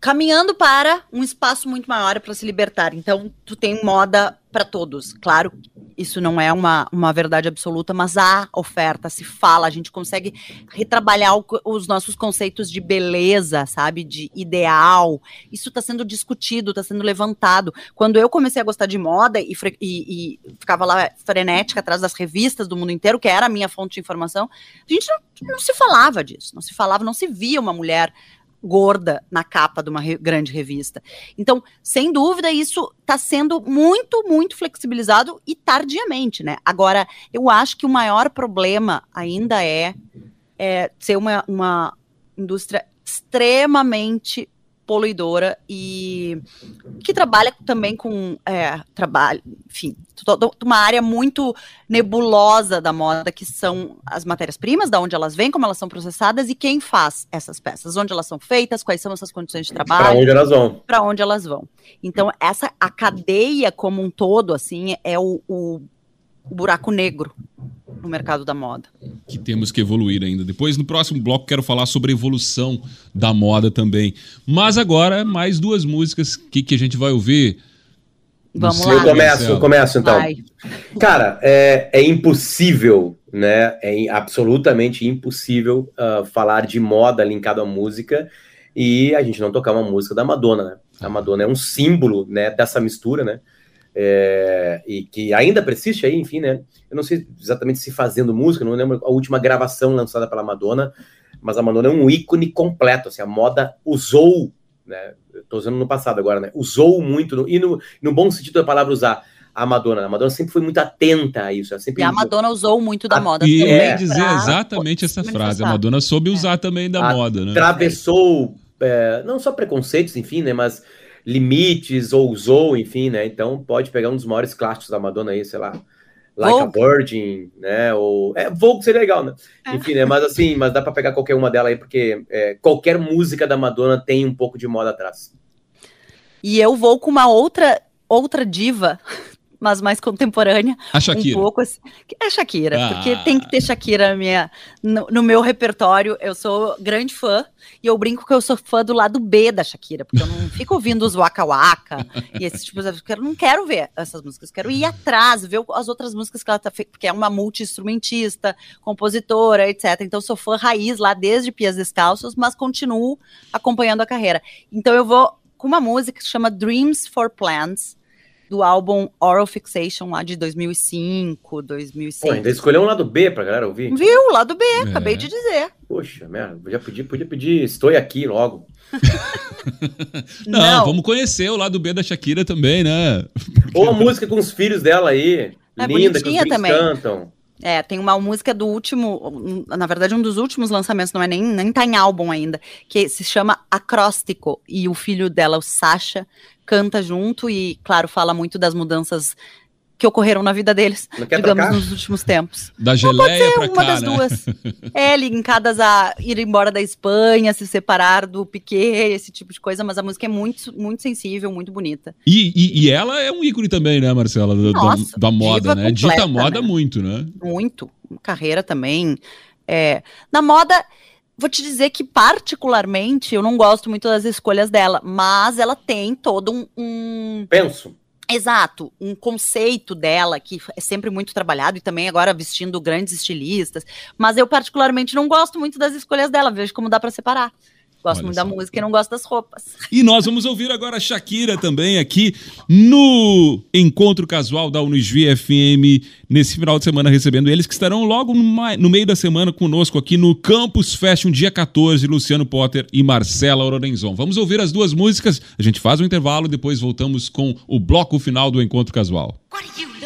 caminhando para um espaço muito maior para se libertar. Então, tu tem moda para todos. Claro, isso não é uma, uma verdade absoluta, mas há oferta, se fala, a gente consegue retrabalhar o, os nossos conceitos de beleza, sabe, de ideal. Isso está sendo discutido, está sendo levantado. Quando eu comecei a gostar de moda e, e, e, ficava lá frenética atrás das revistas do mundo inteiro, que era a minha fonte de informação, a gente não, não se falava disso, não se falava, não se via uma mulher gorda na capa de uma re grande revista. Então, sem dúvida, isso está sendo muito, muito flexibilizado e tardiamente, né? Agora, eu acho que o maior problema ainda é, é ser uma, uma indústria extremamente poluidora e que trabalha também com é, trabalho, enfim, uma área muito nebulosa da moda, que são as matérias-primas, da onde elas vêm, como elas são processadas e quem faz essas peças, onde elas são feitas, quais são essas condições de trabalho. Para onde elas vão. Para onde elas vão. Então, essa a cadeia como um todo, assim, é o, o, o buraco negro no mercado da moda. Que temos que evoluir ainda. Depois, no próximo bloco, quero falar sobre a evolução da moda também. Mas agora, mais duas músicas que, que a gente vai ouvir. Vamos lá. Eu começo, eu começo então. Vai. Cara, é, é impossível, né? É absolutamente impossível uh, falar de moda linkado à música e a gente não tocar uma música da Madonna, né? A Madonna é um símbolo, né, dessa mistura, né? É, e que ainda persiste aí, enfim, né? Eu não sei exatamente se fazendo música, não lembro a última gravação lançada pela Madonna, mas a Madonna é um ícone completo, assim, a moda usou, né? Eu tô usando no passado agora, né? Usou muito, no, e no, no bom sentido da palavra usar, a Madonna. A Madonna sempre foi muito atenta a isso. sempre... E a Madonna usou muito da moda. E também, eu ia dizer pra... exatamente essa frase. A Madonna soube usar é. também da a moda, né? Atravessou, é, não só preconceitos, enfim, né? Mas limites, ou usou, enfim, né? Então pode pegar um dos maiores clássicos da Madonna aí, sei lá. Like Vogue. a Virgin, né? Ou. É, Vogue seria legal, né? É. Enfim, né? Mas assim, mas dá para pegar qualquer uma dela aí, porque é, qualquer música da Madonna tem um pouco de moda atrás. E eu vou com uma outra outra diva mas mais contemporânea. A Shakira. Um pouco assim. É a Shakira, ah. porque tem que ter Shakira minha, no, no, meu repertório. Eu sou grande fã e eu brinco que eu sou fã do lado B da Shakira, porque eu não fico ouvindo os Waka Waka e esses tipos de eu não quero ver essas músicas, eu quero ir atrás, ver as outras músicas que ela tá feita, porque é uma multi-instrumentista, compositora, etc. Então eu sou fã raiz lá desde Pias Descalços, mas continuo acompanhando a carreira. Então eu vou com uma música que se chama Dreams for Plants, do álbum Oral Fixation lá de 2005, 2006. Pô, ainda escolheu um lado B pra galera ouvir? Viu? Lado B, é. acabei de dizer. Poxa, merda, já podia, podia pedir Estou aqui logo. não, não, vamos conhecer o lado B da Shakira também, né? Ou a música com os filhos dela aí. É linda, que os também. cantam. É, tem uma música do último, na verdade, um dos últimos lançamentos, não é nem, nem tá em álbum ainda, que se chama Acróstico, e o filho dela, o Sasha, canta junto e, claro, fala muito das mudanças que ocorreram na vida deles, digamos, trocar? nos últimos tempos. Da geleia para cá, das né? duas. É, linkadas a ir embora da Espanha, se separar do Piquet, esse tipo de coisa, mas a música é muito, muito sensível, muito bonita. E, e, e ela é um ícone também, né, Marcela, Nossa, da, da moda, né? Completa, Dita moda né? muito, né? Muito. Carreira também. É, na moda, Vou te dizer que, particularmente, eu não gosto muito das escolhas dela, mas ela tem todo um. um... Penso. Exato, um conceito dela que é sempre muito trabalhado e também agora vestindo grandes estilistas, mas eu particularmente não gosto muito das escolhas dela, vejo como dá para separar. Gosto Olha muito só. da música e não gosto das roupas. E nós vamos ouvir agora a Shakira também aqui no Encontro Casual da Unisvi FM, nesse final de semana recebendo eles, que estarão logo no, meio da semana conosco aqui no Campus Fashion, dia 14, Luciano Potter e Marcela Ororenzon. Vamos ouvir as duas músicas, a gente faz um intervalo, depois voltamos com o bloco final do Encontro Casual. What are you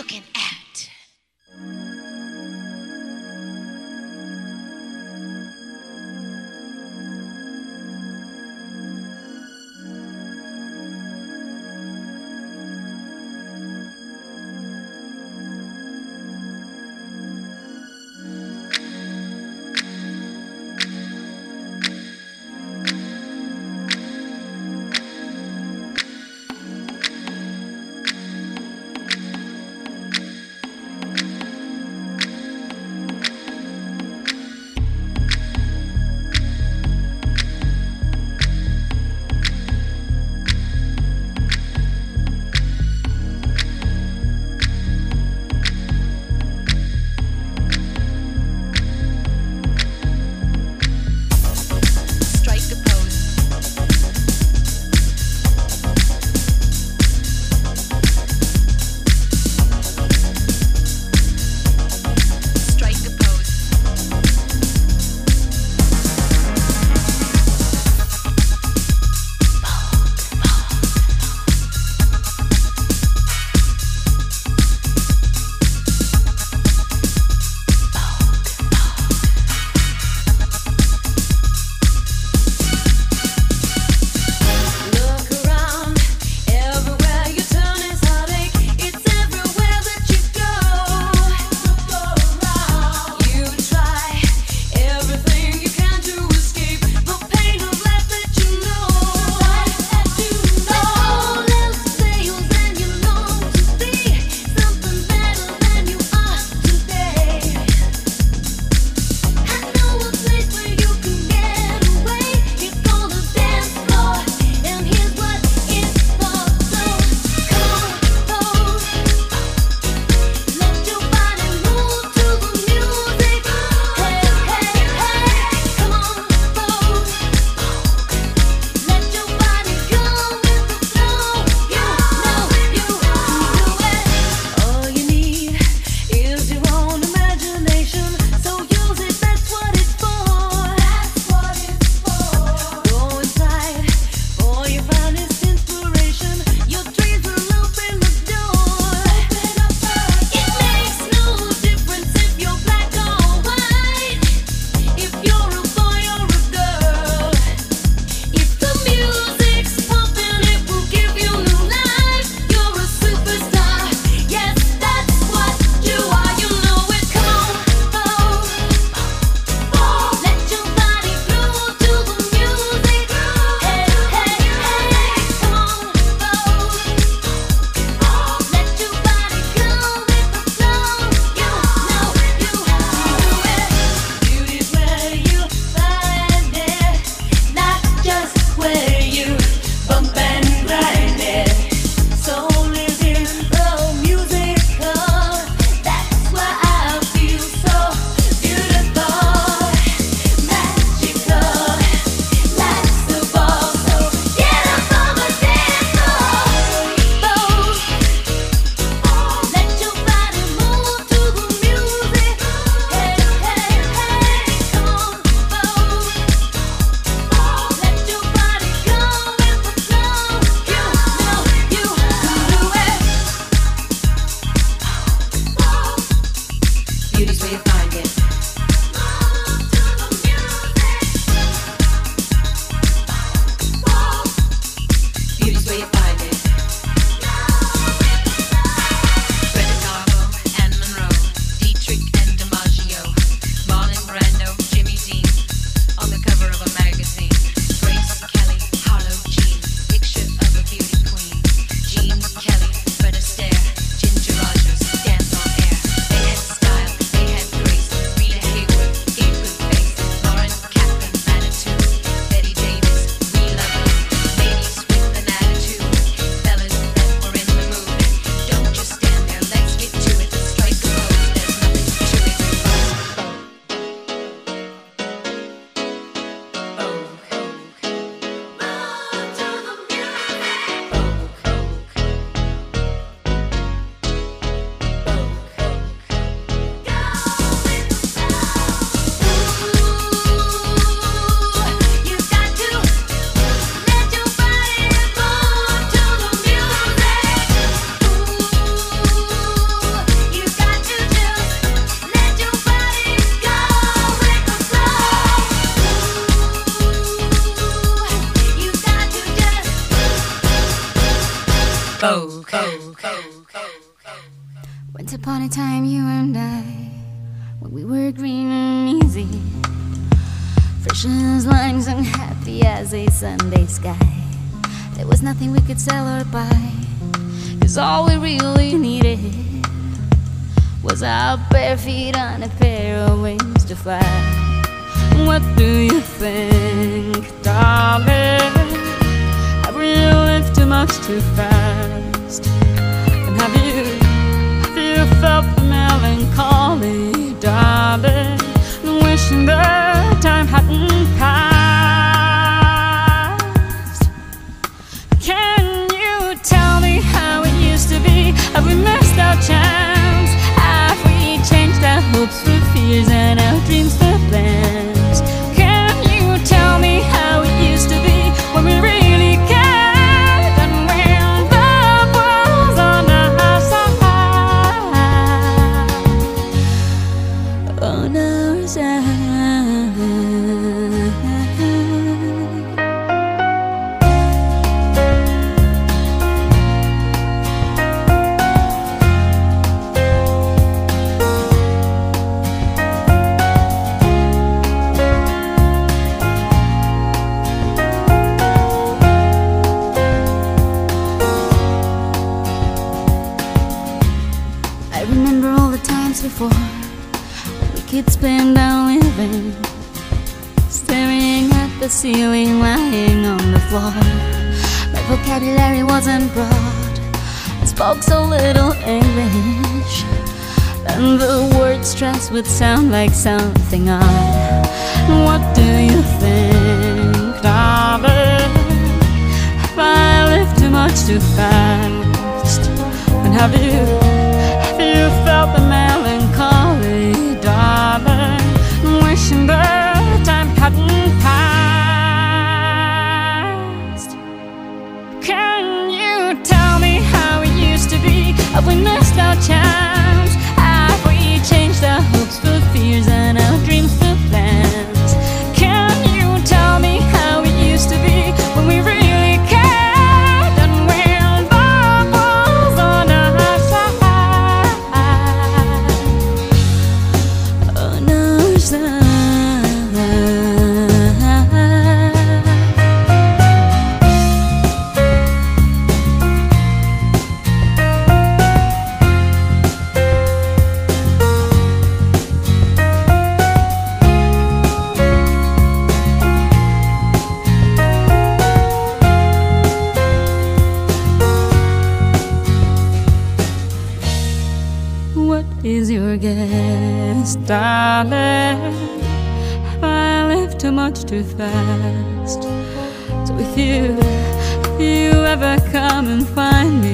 come and find me.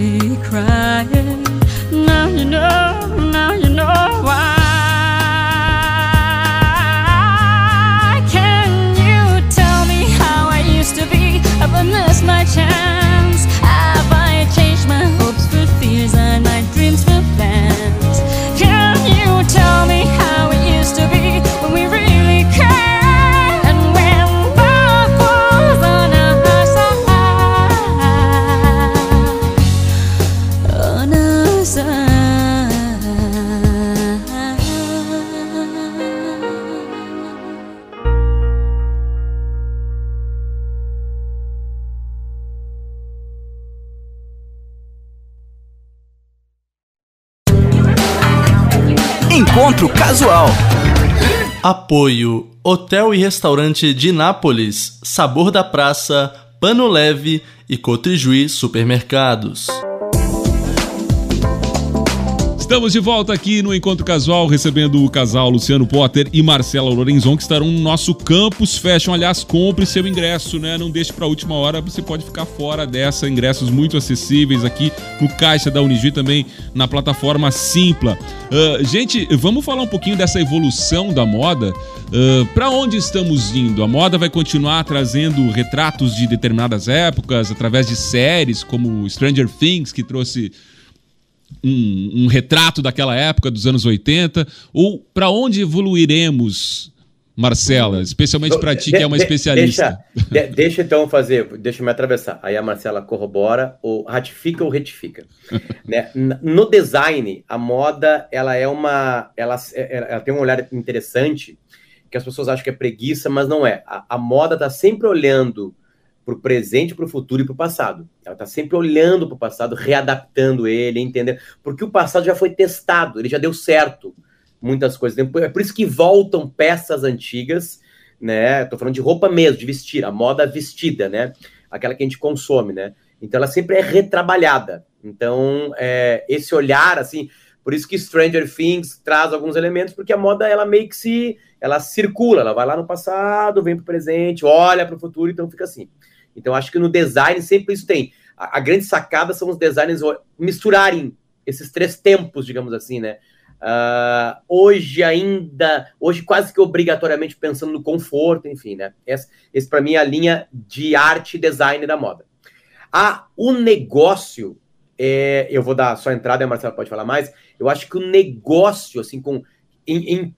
Apoio Hotel e Restaurante de Nápoles, Sabor da Praça, Pano Leve e Cotrijuí Supermercados. Estamos de volta aqui no Encontro Casual, recebendo o casal Luciano Potter e Marcela Lorenzon, que estarão no nosso Campus Fashion. Aliás, compre seu ingresso, né? Não deixe para a última hora, você pode ficar fora dessa. Ingressos muito acessíveis aqui no Caixa da Unigi, também na plataforma Simpla. Uh, gente, vamos falar um pouquinho dessa evolução da moda. Ah, uh, para onde estamos indo? A moda vai continuar trazendo retratos de determinadas épocas através de séries como Stranger Things, que trouxe um, um retrato daquela época, dos anos 80? Ou para onde evoluiremos? Marcela, especialmente para ti, que é uma especialista. Deixa, deixa, então fazer, deixa me atravessar. Aí a Marcela corrobora, ou ratifica ou retifica. né? No design, a moda ela é uma. Ela, é, é, ela tem um olhar interessante que as pessoas acham que é preguiça, mas não é. A, a moda está sempre olhando para o presente, para o futuro e para o passado. Ela está sempre olhando para o passado, readaptando ele, entendendo. Porque o passado já foi testado, ele já deu certo. Muitas coisas. É por isso que voltam peças antigas, né? Tô falando de roupa mesmo, de vestir, a moda vestida, né? Aquela que a gente consome, né? Então ela sempre é retrabalhada. Então, é, esse olhar, assim, por isso que Stranger Things traz alguns elementos, porque a moda ela meio que se ela circula, ela vai lá no passado, vem para o presente, olha para o futuro, então fica assim. Então acho que no design sempre isso tem. A, a grande sacada são os designers misturarem esses três tempos, digamos assim, né? Ah, hoje ainda, hoje quase que obrigatoriamente pensando no conforto, enfim, né? Esse, esse para mim é a linha de arte e design da moda. Ah, o negócio, é, eu vou dar só entrada, a Marcela pode falar mais. Eu acho que o negócio, assim, com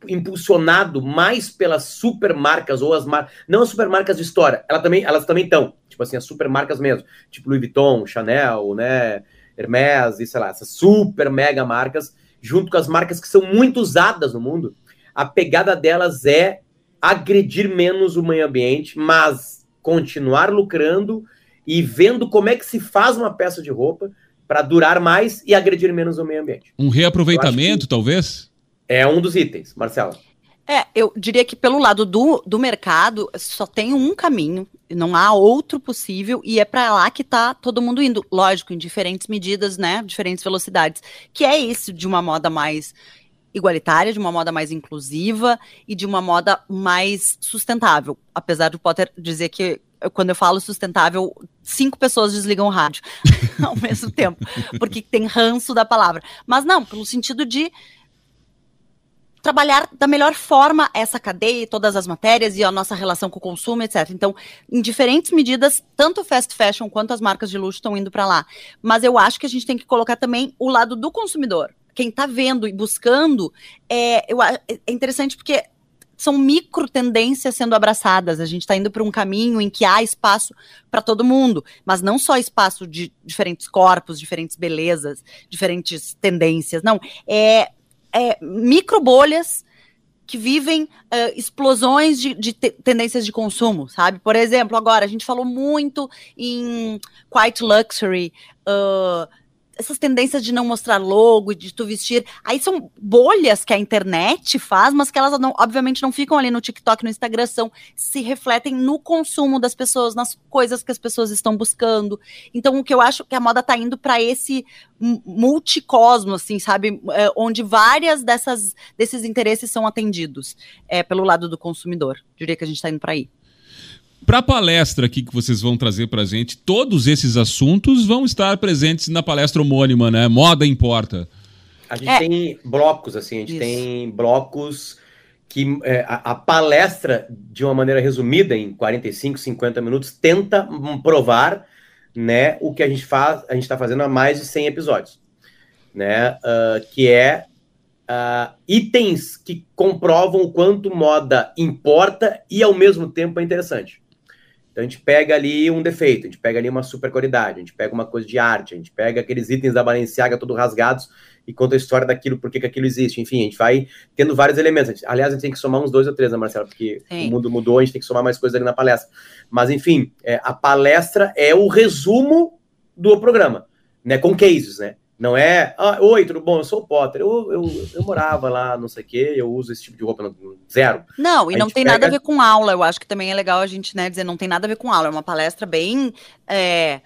impulsionado mais pelas supermarcas ou as marcas, não as supermarcas de história, ela também, elas também estão, tipo assim, as supermarcas mesmo, tipo Louis Vuitton, Chanel, né, Hermès e sei lá, essas super mega marcas, junto com as marcas que são muito usadas no mundo, a pegada delas é agredir menos o meio ambiente, mas continuar lucrando e vendo como é que se faz uma peça de roupa para durar mais e agredir menos o meio ambiente. Um reaproveitamento, talvez? É um dos itens, Marcela. É, eu diria que pelo lado do, do mercado, só tem um caminho, não há outro possível, e é para lá que tá todo mundo indo. Lógico, em diferentes medidas, né? Diferentes velocidades. Que é esse de uma moda mais igualitária, de uma moda mais inclusiva e de uma moda mais sustentável. Apesar do Potter dizer que quando eu falo sustentável, cinco pessoas desligam o rádio ao mesmo tempo, porque tem ranço da palavra. Mas não, pelo sentido de trabalhar da melhor forma essa cadeia, e todas as matérias e a nossa relação com o consumo, etc. Então, em diferentes medidas, tanto fast fashion quanto as marcas de luxo estão indo para lá. Mas eu acho que a gente tem que colocar também o lado do consumidor. Quem está vendo e buscando, é, eu, é interessante porque são micro tendências sendo abraçadas. A gente está indo para um caminho em que há espaço para todo mundo, mas não só espaço de diferentes corpos, diferentes belezas, diferentes tendências. Não, é, é micro bolhas que vivem eh, explosões de, de te- tendências de consumo, sabe? Por exemplo, agora a gente falou muito em quiet luxury, ah, essas tendências de não mostrar logo, de tu vestir. Aí são bolhas que a internet faz, mas que elas não, obviamente não ficam ali no TikTok, no Instagram, são, se refletem no consumo das pessoas, nas coisas que as pessoas estão buscando. Então, o que eu acho que a moda tá indo para esse mu- multicosmo, assim, sabe? É, onde várias dessas desses interesses são atendidos é, pelo lado do consumidor. Diria que a gente está indo para aí. Para a palestra aqui que vocês vão trazer para gente, todos esses assuntos vão estar presentes na palestra homônima, né? Moda importa. A gente É. tem blocos, assim, a gente Isso. tem blocos que é, a, a palestra, de uma maneira resumida, em 45, 50 minutos, tenta provar né, o que a gente faz, a gente está fazendo há mais de 100 episódios, né? ah, que é ah, itens que comprovam o quanto moda importa e ao mesmo tempo é interessante. Então a gente pega ali um defeito, a gente pega ali uma super qualidade, a gente pega uma coisa de arte, a gente pega aqueles itens da Balenciaga todo rasgados e conta a história daquilo, por que aquilo existe. Enfim, a gente vai tendo vários elementos. A gente- aliás, a gente tem que somar uns dois ou três, né, Marcelo? Porque Sim. o mundo mudou, a gente tem que somar mais coisas ali na palestra. Mas, enfim, é, a palestra é o resumo do programa, né? Com cases, né? Não é, ah, oi, tudo bom? Eu sou o Potter, eu, eu, eu morava lá, não sei o quê, eu uso esse tipo de roupa, zero. Não, e A não tem nada a pega- ver com aula. Eu acho que também é legal a gente né, dizer não tem nada a ver com aula. É uma palestra bem é,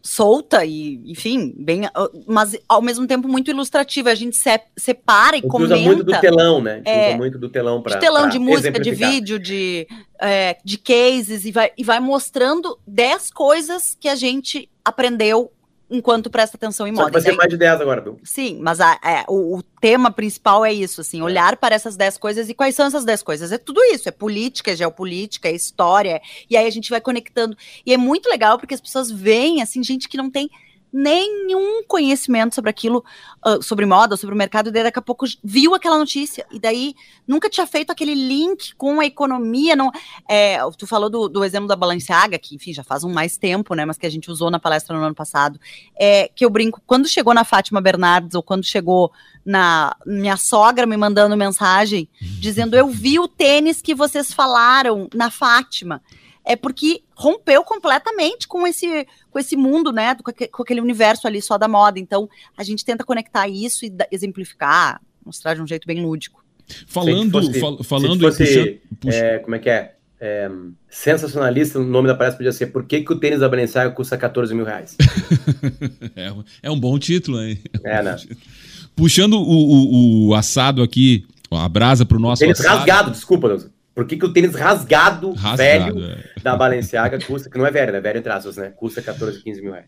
solta e, enfim, bem, ah, mas ao mesmo tempo muito ilustrativa. A gente se- separa e A gente comenta. usa muito do telão, né? A gente É, usa muito do telão para de telão, de música, de vídeo, de, é, de cases, e vai, e vai mostrando 10 coisas que a gente aprendeu enquanto presta atenção em Só que moda. vai ser mais de 10 agora, viu? Sim, mas a- é, o, o tema principal é isso, assim, olhar para essas 10 coisas e quais são essas 10 coisas. É tudo isso, é política, é geopolítica, é história, e aí a gente vai conectando. E é muito legal porque as pessoas veem, assim, gente que não tem nenhum conhecimento sobre aquilo, uh, sobre moda, sobre o mercado, e daí daqui a pouco viu aquela notícia, e daí nunca tinha feito aquele link com a economia. Não, é, tu falou do, do, exemplo da Balenciaga, que enfim, já faz um mais tempo, né? Mas que a gente usou na palestra no ano passado. É, que eu brinco, quando chegou na Fátima Bernardes, ou quando chegou na minha sogra me mandando mensagem dizendo: Eu vi o tênis que vocês falaram na Fátima é porque rompeu completamente com esse, com esse mundo, né? Com aquele universo ali só da moda. Então, a gente tenta conectar isso e exemplificar, mostrar de um jeito bem lúdico. Falando, fosse, fal, falando fosse, puxando, puxa. é, como é que é? é? Sensacionalista, o nome da palestra podia ser Por que, que o tênis da Balenciaga custa 14 mil reais? é, é, um bom título, hein? É, né? Puxando o, o, o assado aqui, a brasa para o nosso tênis assado. rasgado, desculpa, Deus. Por que, que o tênis rasgado, rasgado velho é. Da Balenciaga custa, que não é velho, né? Velho entre aspas, né? Custa 14, 15 mil reais.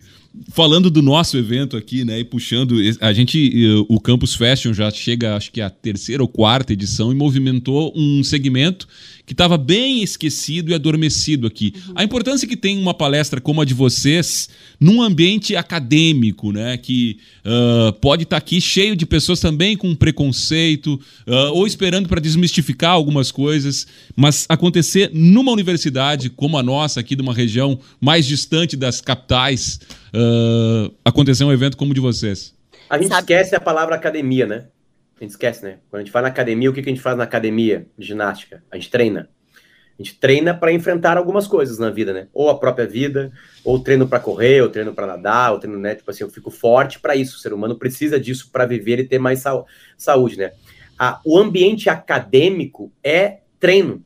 Falando do nosso evento aqui, né? E puxando, a gente, o Campus Fashion já chega, acho que a terceira ou quarta edição e movimentou um segmento que estava bem esquecido e adormecido aqui. Uhum. A importância que tem uma palestra como a de vocês num ambiente acadêmico, né? Que uh, pode estar tá aqui cheio de pessoas também com preconceito uh, ou esperando para desmistificar algumas coisas, mas acontecer numa universidade como a nossa, aqui de uma região mais distante das capitais, uh, acontecer um evento como o de vocês. A gente Sabe? esquece a palavra academia, né? A gente esquece, né? Quando a gente fala na academia, o que, que a gente faz na academia de ginástica? A gente treina. A gente treina para enfrentar algumas coisas na vida, né? Ou a própria vida, ou treino para correr, ou treino para nadar, ou treino, né? Tipo assim, eu fico forte para isso. O ser humano precisa disso para viver e ter mais saúde, né? A, o ambiente acadêmico é treino,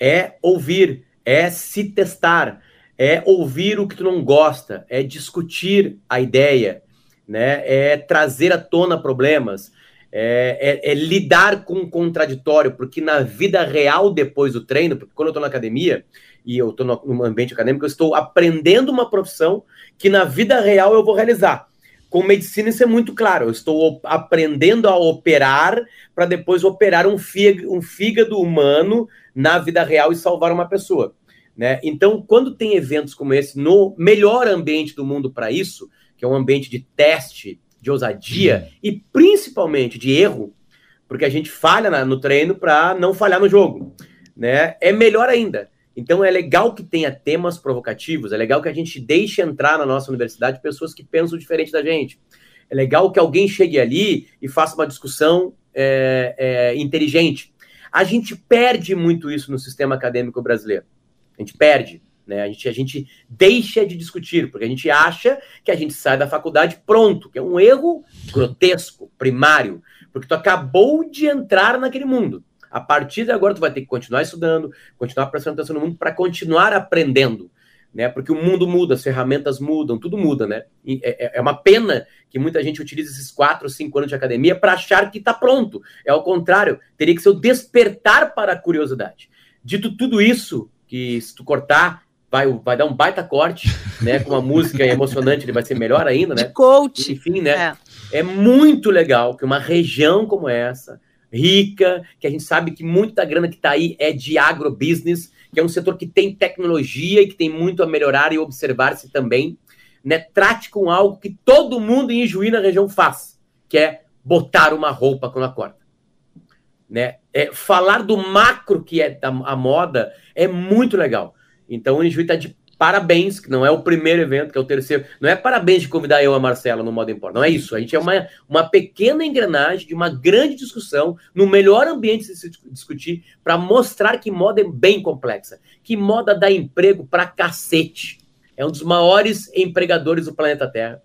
é ouvir, é se testar, é ouvir o que tu não gosta, é discutir a ideia, né? É trazer à tona problemas é, é, é, lidar com o contraditório, porque na vida real, depois do treino, porque quando eu estou na academia e eu estou no ambiente acadêmico, eu estou aprendendo uma profissão que na vida real eu vou realizar. Com medicina, isso é muito claro. Eu estou aprendendo a operar para depois operar um fígado, um fígado humano na vida real e salvar uma pessoa. Né? Então, quando tem eventos como esse, no melhor ambiente do mundo para isso, que é um ambiente de teste, de ousadia uhum. e principalmente de erro, porque a gente falha na, no treino para não falhar no jogo, né? É melhor ainda. Então é legal que tenha temas provocativos, é legal que a gente deixe entrar na nossa universidade pessoas que pensam diferente da gente. É legal que alguém chegue ali e faça uma discussão é, é, inteligente. A gente perde muito isso no sistema acadêmico brasileiro. A gente perde. Né? A, gente, a gente deixa de discutir, porque a gente acha que a gente sai da faculdade pronto, que é um erro grotesco, primário, porque tu acabou de entrar naquele mundo. A partir de agora, tu vai ter que continuar estudando, continuar prestando atenção no mundo para continuar aprendendo. Né? Porque o mundo muda, as ferramentas mudam, tudo muda, né? É, é, é, uma pena que muita gente utilize esses quatro, cinco anos de academia para achar que está pronto. É ao contrário, teria que ser o despertar para a curiosidade. Dito tudo isso, que se tu cortar, vai, vai dar um baita corte, né? Com uma música emocionante, ele vai ser melhor ainda, né? De coach. Enfim, né? É. é muito legal que uma região como essa, rica, que a gente sabe que muita grana que está aí é de agrobusiness, que é um setor que tem tecnologia e que tem muito a melhorar e observar-se também, né? Trate com algo que todo mundo em Juí na região faz, que é botar uma roupa quando acorda. Né? É, falar do macro que é a, moda é muito legal. Então o Unijuí está de parabéns, que não é o primeiro evento, que é o terceiro. Não é parabéns de convidar eu a Marcela no Modo Import. Não é isso. A gente é uma, uma pequena engrenagem de uma grande discussão, no melhor ambiente de se discutir, para mostrar que moda é bem complexa. Que moda dá emprego para cacete. É um dos maiores empregadores do planeta Terra.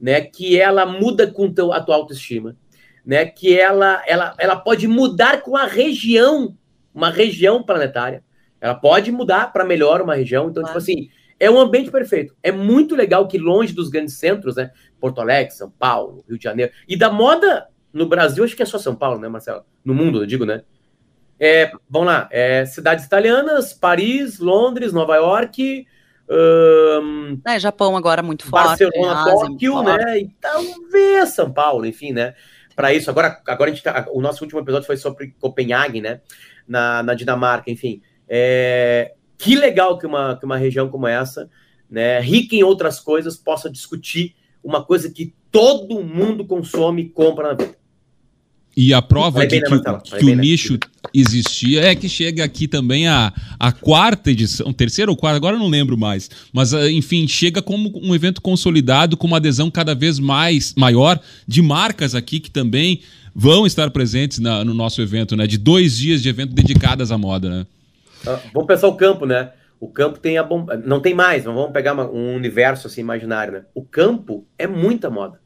Né, que ela muda com a tua autoestima, né, que ela, ela, ela pode mudar com a região, uma região planetária, ela pode mudar para melhor uma região. Então, tipo claro. tipo assim, é um ambiente perfeito. É muito legal que longe dos grandes centros, né? Porto Alegre, São Paulo, Rio de Janeiro. E da moda no Brasil, acho que é só São Paulo, né, Marcelo? No mundo, eu digo, né? É, vamos lá, é, cidades italianas, Paris, Londres, Nova York. Um, é, Japão agora muito forte. Barcelona, Tóquio, né? E talvez São Paulo, enfim, né? Para isso, agora, agora a gente tá, o nosso último episódio foi sobre Copenhague, né? Na, na Dinamarca, enfim. É, que legal que uma, que uma região como essa, né, rica em outras coisas, possa discutir uma coisa que todo mundo consome e compra na vida. E a prova de né, que, Marcelo? que o bem, né? nicho existia é que chega aqui também a, a quarta edição, terceira ou quarta, agora eu não lembro mais. Mas, ah, enfim, chega como um evento consolidado, com uma adesão cada vez mais maior de marcas aqui que também vão estar presentes na- no nosso evento, né? De dois dias de evento dedicadas à moda, né? Ah, Vamos pensar o campo, né? O campo tem a bom... Não tem mais, mas vamos pegar uma- um universo assim imaginário, né? O campo é muita moda.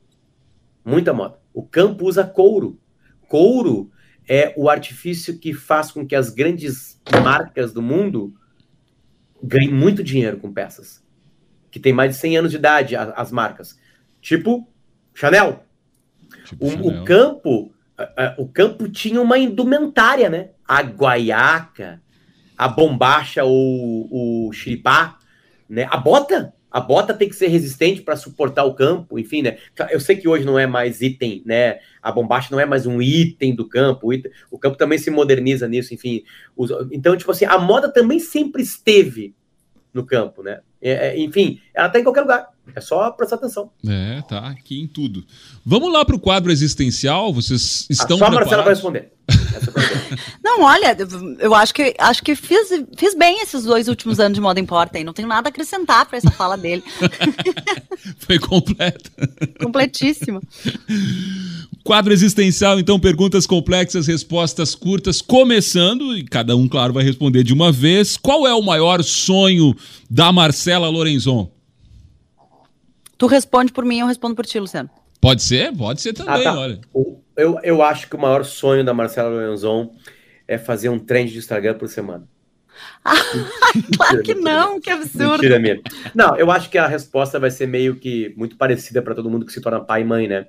Muita moda. O campo usa couro. Couro é o artifício que faz com que as grandes marcas do mundo ganhem muito dinheiro com peças. Que tem mais de 100 anos de idade, a- as marcas. Tipo Chanel. Tipo O, Chanel. o campo, a- a- o campo tinha uma indumentária, né? A guaiaca, a bombacha ou o xiripá, né? A bota, a bota tem que ser resistente para suportar o campo, enfim, né? Eu sei que hoje não é mais item, né? A bombacha não é mais um item do campo, o, item- o campo também se moderniza nisso, enfim. Os- então, tipo assim, a moda também sempre esteve no campo, né? É- é, enfim, ela tá em qualquer lugar. É só prestar atenção. É, tá aqui em tudo. Vamos lá para o quadro existencial. Vocês estão só a Marcela vai responder. É. Não, olha, eu acho que acho que fiz, fiz bem esses dois últimos anos de moda importa aí. Não tenho nada a acrescentar para essa fala dele. Foi completa. Completíssima. Quadro existencial, então, perguntas complexas, respostas curtas, começando, e cada um, claro, vai responder de uma vez. Qual é o maior sonho da Marcela Lorenzon? Tu responde por mim, eu respondo por ti, Luciano. Pode ser? Pode ser também, Ah, tá. olha. O- Eu, eu acho que o maior sonho da Marcela Lorenzon é fazer um trend de Instagram por semana. Claro que não, que absurdo. Mentira minha. Não, eu acho que a resposta vai ser meio que muito parecida para todo mundo que se torna pai e mãe, né?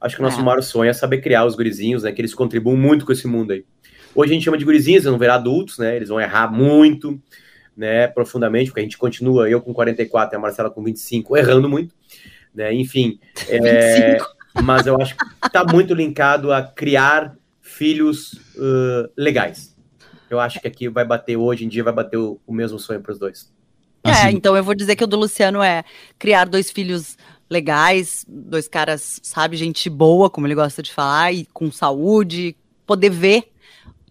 Acho que o nosso É. maior sonho é saber criar os gurizinhos, né? Que eles contribuem muito com esse mundo aí. Hoje a gente chama de gurizinhos, eles vão virar adultos, né? Eles vão errar muito, né? Profundamente, porque a gente continua, eu com 44 e a Marcela com 25, errando muito, né? Enfim, é, 25. mas eu acho que tá muito linkado a criar filhos ãh, legais. Eu acho que aqui vai bater, hoje em dia, vai bater o, o mesmo sonho para os dois. É, Assim, então eu vou dizer que o do Luciano é criar dois filhos legais, dois caras, sabe, gente boa, como ele gosta de falar, e com saúde, poder ver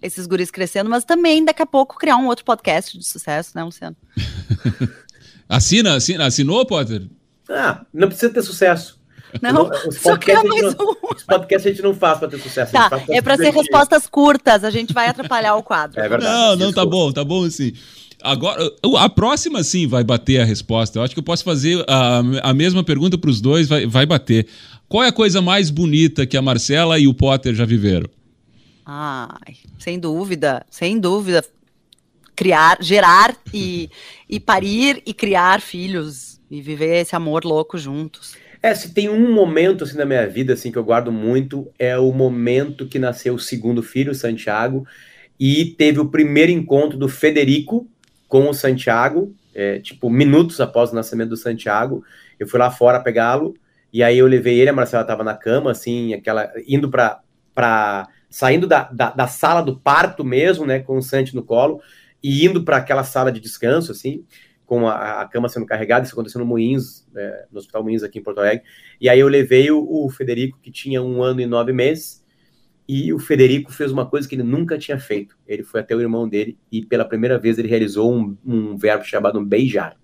esses guris crescendo, mas também daqui a pouco criar um outro podcast de sucesso, né, Luciano? Assina, assina, assinou, Potter? Ah, não precisa ter sucesso. Não, Os só a mais não, um. os podcasts a gente não faz para ter sucesso. Tá, pra é pra se ser respostas curtas, a gente vai atrapalhar o quadro. É verdade. Não, não, tá desculpa. bom, tá bom assim. Agora, a próxima sim vai bater a resposta. Eu acho que eu posso fazer a, a mesma pergunta para os dois, vai, vai bater. Qual é a coisa mais bonita que a Marcela e o Potter já viveram? Ai, sem dúvida, sem dúvida. Criar, gerar e, e parir e criar filhos e viver esse amor louco juntos. É, se tem um momento assim na minha vida assim que eu guardo muito é o momento que nasceu o segundo filho, o Santiago, e teve o primeiro encontro do Federico com o Santiago, é, tipo minutos após o nascimento do Santiago. Eu fui lá fora pegá-lo e aí eu levei ele, a Marcela estava na cama, assim, aquela indo para para saindo da, da, da sala do parto mesmo, né, com o Santi no colo e indo para aquela sala de descanso, assim, com a, a cama sendo carregada, isso aconteceu no Moinhos, é, no Hospital Moinhos aqui em Porto Alegre. E aí eu levei o, o Federico, que tinha um ano e nove meses, e o Federico fez uma coisa que ele nunca tinha feito. Ele foi até o irmão dele e pela primeira vez ele realizou um, um verbo chamado beijar.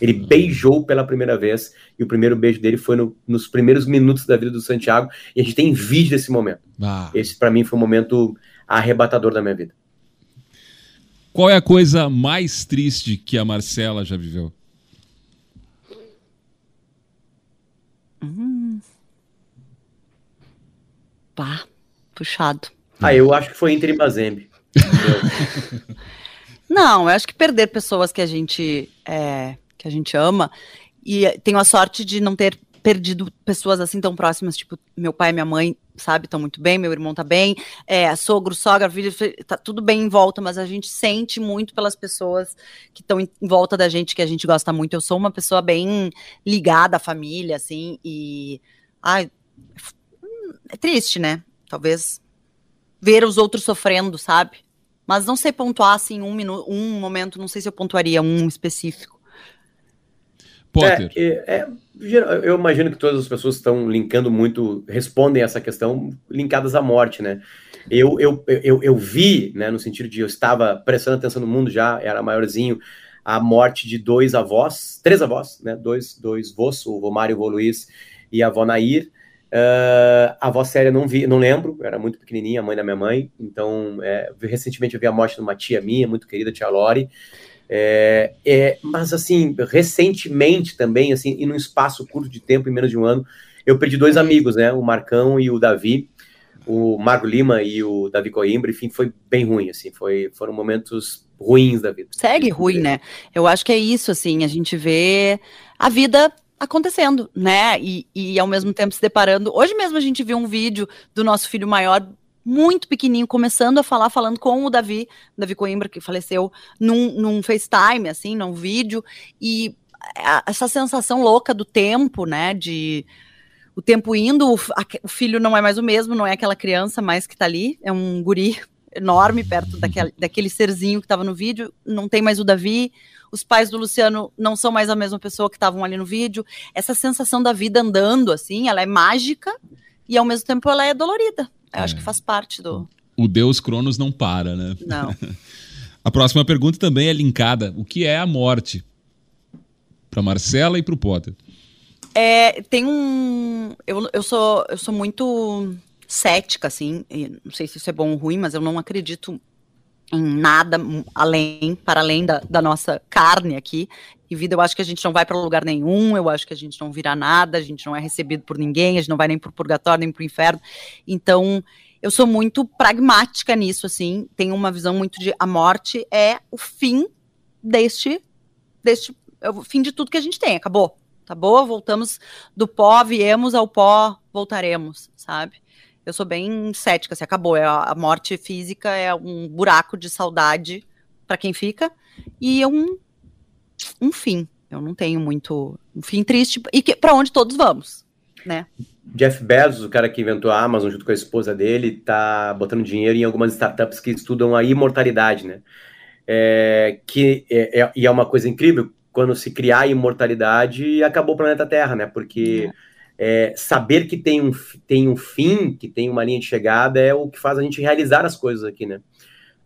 Ele beijou pela primeira vez e o primeiro beijo dele foi no- nos primeiros minutos da vida do Santiago e a gente tem vídeo desse momento. Ah, Esse para mim foi um momento arrebatador da minha vida. Qual é a coisa mais triste que a Marcela já viveu? Pá, puxado. Ah, eu acho que foi Inter e Mazembe. Não, eu acho que perder pessoas que a gente é, que a gente ama e tenho a sorte de não ter perdido pessoas assim tão próximas, tipo meu pai e minha mãe, sabe, estão muito bem, meu irmão tá bem, é, sogro, sogra, filho, fi- tá tudo bem em volta, mas a gente sente muito pelas pessoas que estão em em volta da gente, que a gente gosta muito. Eu sou uma pessoa bem ligada à família, assim, e ai, é triste, né? Talvez ver os outros sofrendo, sabe? Mas não sei pontuar assim um minuto, um momento, não sei se eu pontuaria um específico. Potter. É, é, é, eu imagino que todas as pessoas estão linkando muito, respondem essa questão linkadas à morte, né? Eu, eu, eu, eu vi, né, no sentido de eu estava prestando atenção no mundo já, era maiorzinho, a morte de dois avós, três avós, né? Dois, dois vós, o vô Mário o vô Luiz e a avó Nair. Uh, a avó Célia não vi, não lembro, era muito pequenininha, a mãe da minha mãe. Então, é, recentemente eu vi a morte de uma tia minha, muito querida, tia Lori. É, é, mas assim, recentemente também, assim, e num espaço curto de tempo, em menos de um ano, eu perdi dois amigos, né? O Marcão e o Davi, o Marco Lima e o Davi Coimbra, enfim, foi bem ruim, assim, foi, foram momentos ruins da vida. Segue ruim, né? Eu acho que é isso, assim, a gente vê a vida acontecendo, né? E, e ao mesmo tempo se deparando. Hoje mesmo a gente viu um vídeo do nosso filho maior muito pequenininho, começando a falar, falando com o Davi, Davi Coimbra, que faleceu, num, num FaceTime, assim, num vídeo, e essa sensação louca do tempo, né, de o tempo indo, o, o, filho não é mais o mesmo, não é aquela criança mais que tá ali, é um guri enorme perto daquele, daquele serzinho que estava no vídeo, não tem mais o Davi, os pais do Luciano não são mais a mesma pessoa que estavam ali no vídeo. Essa sensação da vida andando, assim, ela é mágica e ao mesmo tempo ela é dolorida. Eu é. acho que faz parte do. O Deus Cronos não para, né? Não. a próxima pergunta também é linkada. O que é a morte? Para Marcela e para o Potter. É, tem um. Eu, eu, sou, eu sou muito cética, assim. Não sei se isso é bom ou ruim, mas eu não acredito em nada além, para além da, da, nossa carne aqui. E vida, eu acho que a gente não vai para lugar nenhum, eu acho que a gente não vira nada, a gente não é recebido por ninguém, a gente não vai nem para o purgatório, nem para o inferno. Então, eu sou muito pragmática nisso, assim. Tenho uma visão muito de a morte é o fim deste, deste, é o fim de tudo que a gente tem, acabou. Tá boa? Voltamos do pó, viemos ao pó, voltaremos, sabe? eu sou bem cética, assim, acabou. É, a morte física é um buraco de saudade para quem fica e é um, um fim. Eu não tenho muito um fim triste e para onde todos vamos, né? Jeff Bezos, o cara que inventou a Amazon junto com a esposa dele, tá botando dinheiro em algumas startups que estudam a imortalidade, né? É, que é, é, e é uma coisa incrível quando se criar a imortalidade acabou o planeta Terra, né? Porque é saber que tem um, tem um fim, que tem uma linha de chegada, é o que faz a gente realizar as coisas aqui, né?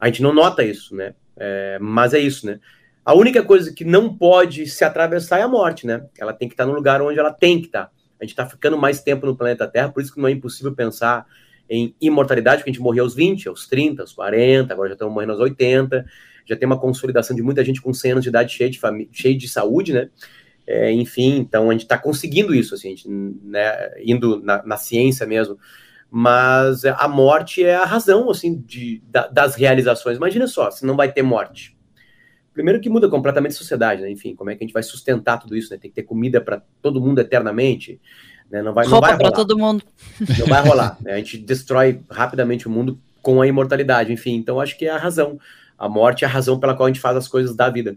A gente não nota isso, né? É, mas é isso, né? A única coisa que não pode se atravessar é a morte, né? Ela tem que estar no lugar onde ela tem que estar. A gente está ficando mais tempo no planeta Terra, por isso que não é impossível pensar em imortalidade, porque a gente morreu aos 20, aos 30, aos 40, agora já estamos morrendo aos 80, já tem uma consolidação de muita gente com 100 anos de idade cheia de, cheia de saúde, né? É, enfim, então a gente está conseguindo isso, assim, gente, né, indo na, na, ciência mesmo. Mas a morte é a razão, assim, de, da, das realizações. Imagina só, se não vai ter morte. Primeiro que muda completamente a sociedade, né? Enfim, como é que a gente vai sustentar tudo isso, né? Tem que ter comida para todo mundo eternamente, né? Não vai, Roupa para todo mundo. Não vai rolar. Né? A gente destrói rapidamente o mundo com a imortalidade, enfim. Então acho que é a razão. A morte é a razão pela qual a gente faz as coisas da vida.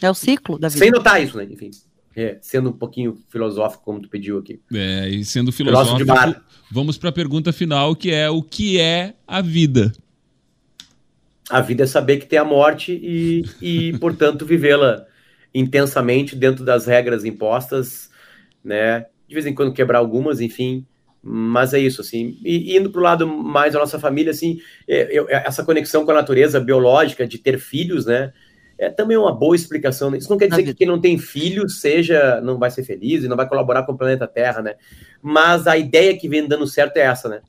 É o ciclo da vida. Sem notar isso, né? Enfim. É, sendo um pouquinho filosófico, como tu pediu aqui. É, e sendo filosófico, vamos para a pergunta final, que é o que é a vida? A vida é saber que tem a morte e, e portanto, vivê-la intensamente dentro das regras impostas, né? De vez em quando quebrar algumas, enfim, mas é isso, assim. E, indo para o lado mais da nossa família, assim, é, eu, essa conexão com a natureza biológica, de ter filhos, né? é também uma boa explicação. Isso não quer dizer que quem não tem filho seja, não vai ser feliz e não vai colaborar com o planeta Terra, né? Mas a ideia que vem dando certo é essa, né?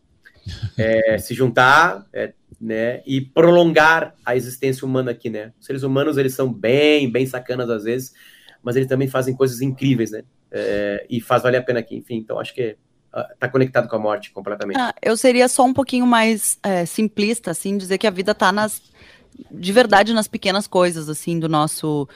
É, se juntar, é, né? E prolongar a existência humana aqui, né? Os seres humanos eles são bem, bem sacanas às vezes, mas eles também fazem coisas incríveis, né? É, e faz valer a pena aqui. Enfim, então acho que ah, tá conectado com a morte completamente. Ah, eu seria só um pouquinho mais é, simplista, assim, dizer que a vida tá nas de verdade nas pequenas coisas, assim, do nosso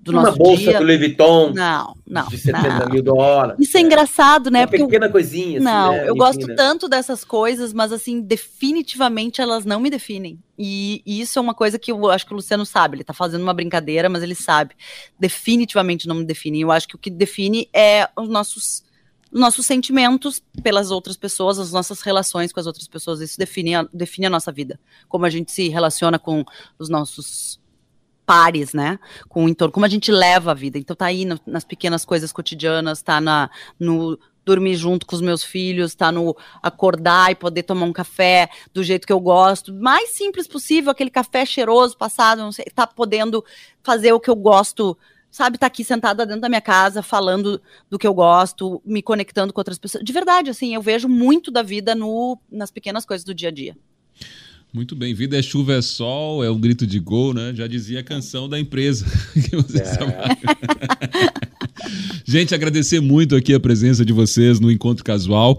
do Uma nosso bolsa dia. do Louis Vuitton não, não, de 70 não. mil dólares. Isso é, é engraçado, né? Uma Porque pequena coisinha. Assim, não, né? eu Enfim, gosto né? tanto dessas coisas, mas assim, definitivamente elas não me definem. E, e, isso é uma coisa que eu acho que o Luciano sabe. Ele tá fazendo uma brincadeira, mas ele sabe. Definitivamente não me define. Eu acho que o que define é os nossos nossos sentimentos pelas outras pessoas, as nossas relações com as outras pessoas. Isso define a, define a nossa vida. Como a gente se relaciona com os nossos pares, né? Com o entorno, como a gente leva a vida. Então tá aí no, nas pequenas coisas cotidianas, tá na, no dormir junto com os meus filhos, tá no acordar e poder tomar um café do jeito que eu gosto, mais simples possível, aquele café cheiroso passado, não sei, tá podendo fazer o que eu gosto, sabe, tá aqui sentada dentro da minha casa, falando do que eu gosto, me conectando com outras pessoas. De verdade, assim, eu vejo muito da vida no, nas pequenas coisas do dia a dia. Muito bem, vida é chuva, é sol, é um grito de gol, né? Já dizia a canção da empresa. é. Gente, agradecer muito aqui a presença de vocês no Encontro Casual.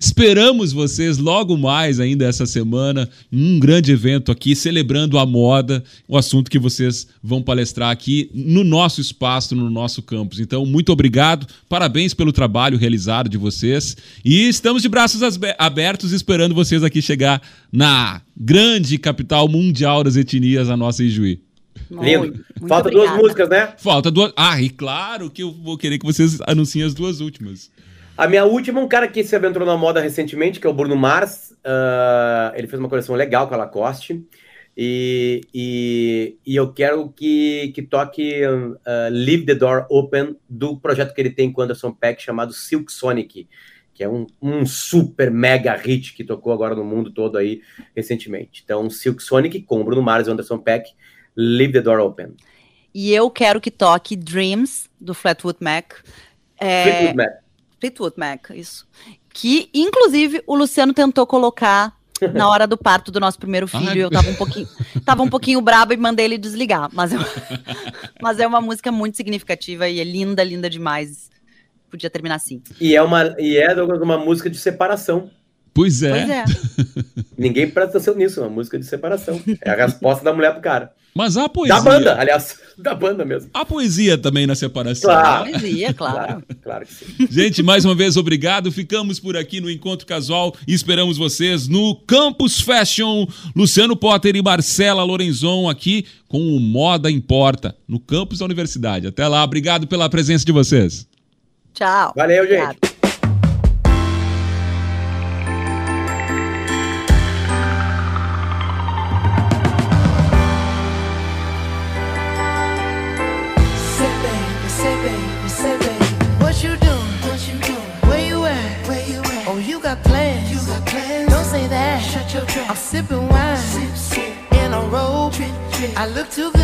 Esperamos vocês logo mais ainda essa semana, um grande evento aqui celebrando a moda, o assunto que vocês vão palestrar aqui no nosso espaço, no nosso campus. Então, muito obrigado, parabéns pelo trabalho realizado de vocês e estamos de braços abertos esperando vocês aqui chegar na grande capital mundial das etnias, a nossa Ijuí. Lindo. Falta obrigada. duas músicas, né? Falta duas. Ah, e claro que eu vou querer que vocês anunciem as duas últimas. A minha última, um cara que se aventurou na moda recentemente, que é o Bruno Mars. Uh, ele fez uma coleção legal com a Lacoste. E, e, e eu quero que, que toque uh, Leave the Door Open do projeto que ele tem com Anderson Peck chamado Silk Sonic, que é um, um super mega hit que tocou agora no mundo todo aí recentemente. Então, Silk Sonic com Bruno Mars e Anderson Peck, Leave the Door Open. E eu quero que toque Dreams do Flatwood Mac. É... Fleetwood Mac. Fleetwood Mac, isso. Que, inclusive, o Luciano tentou colocar na hora do parto do nosso primeiro filho. Ai. Eu tava um pouquinho, tava um pouquinho braba e mandei ele desligar. Mas, eu, mas é uma música muito significativa e é linda, linda demais. Podia terminar assim. E é uma, e é uma música de separação. Pois é. Pois é. Ninguém presta atenção nisso, é uma música de separação. É a resposta da mulher pro cara. Mas a poesia. Da banda, aliás, da banda mesmo. A poesia também na separação. Claro. Né? Poesia, claro. claro. Claro que sim. Gente, mais uma vez, obrigado. Ficamos por aqui no Encontro Casual e esperamos vocês no Campus Fashion. Luciano Potter e Marcela Lorenzon aqui com o Moda Importa, no campus da universidade. Até lá, obrigado pela presença de vocês. Tchau. Valeu, gente. Obrigado. I look to the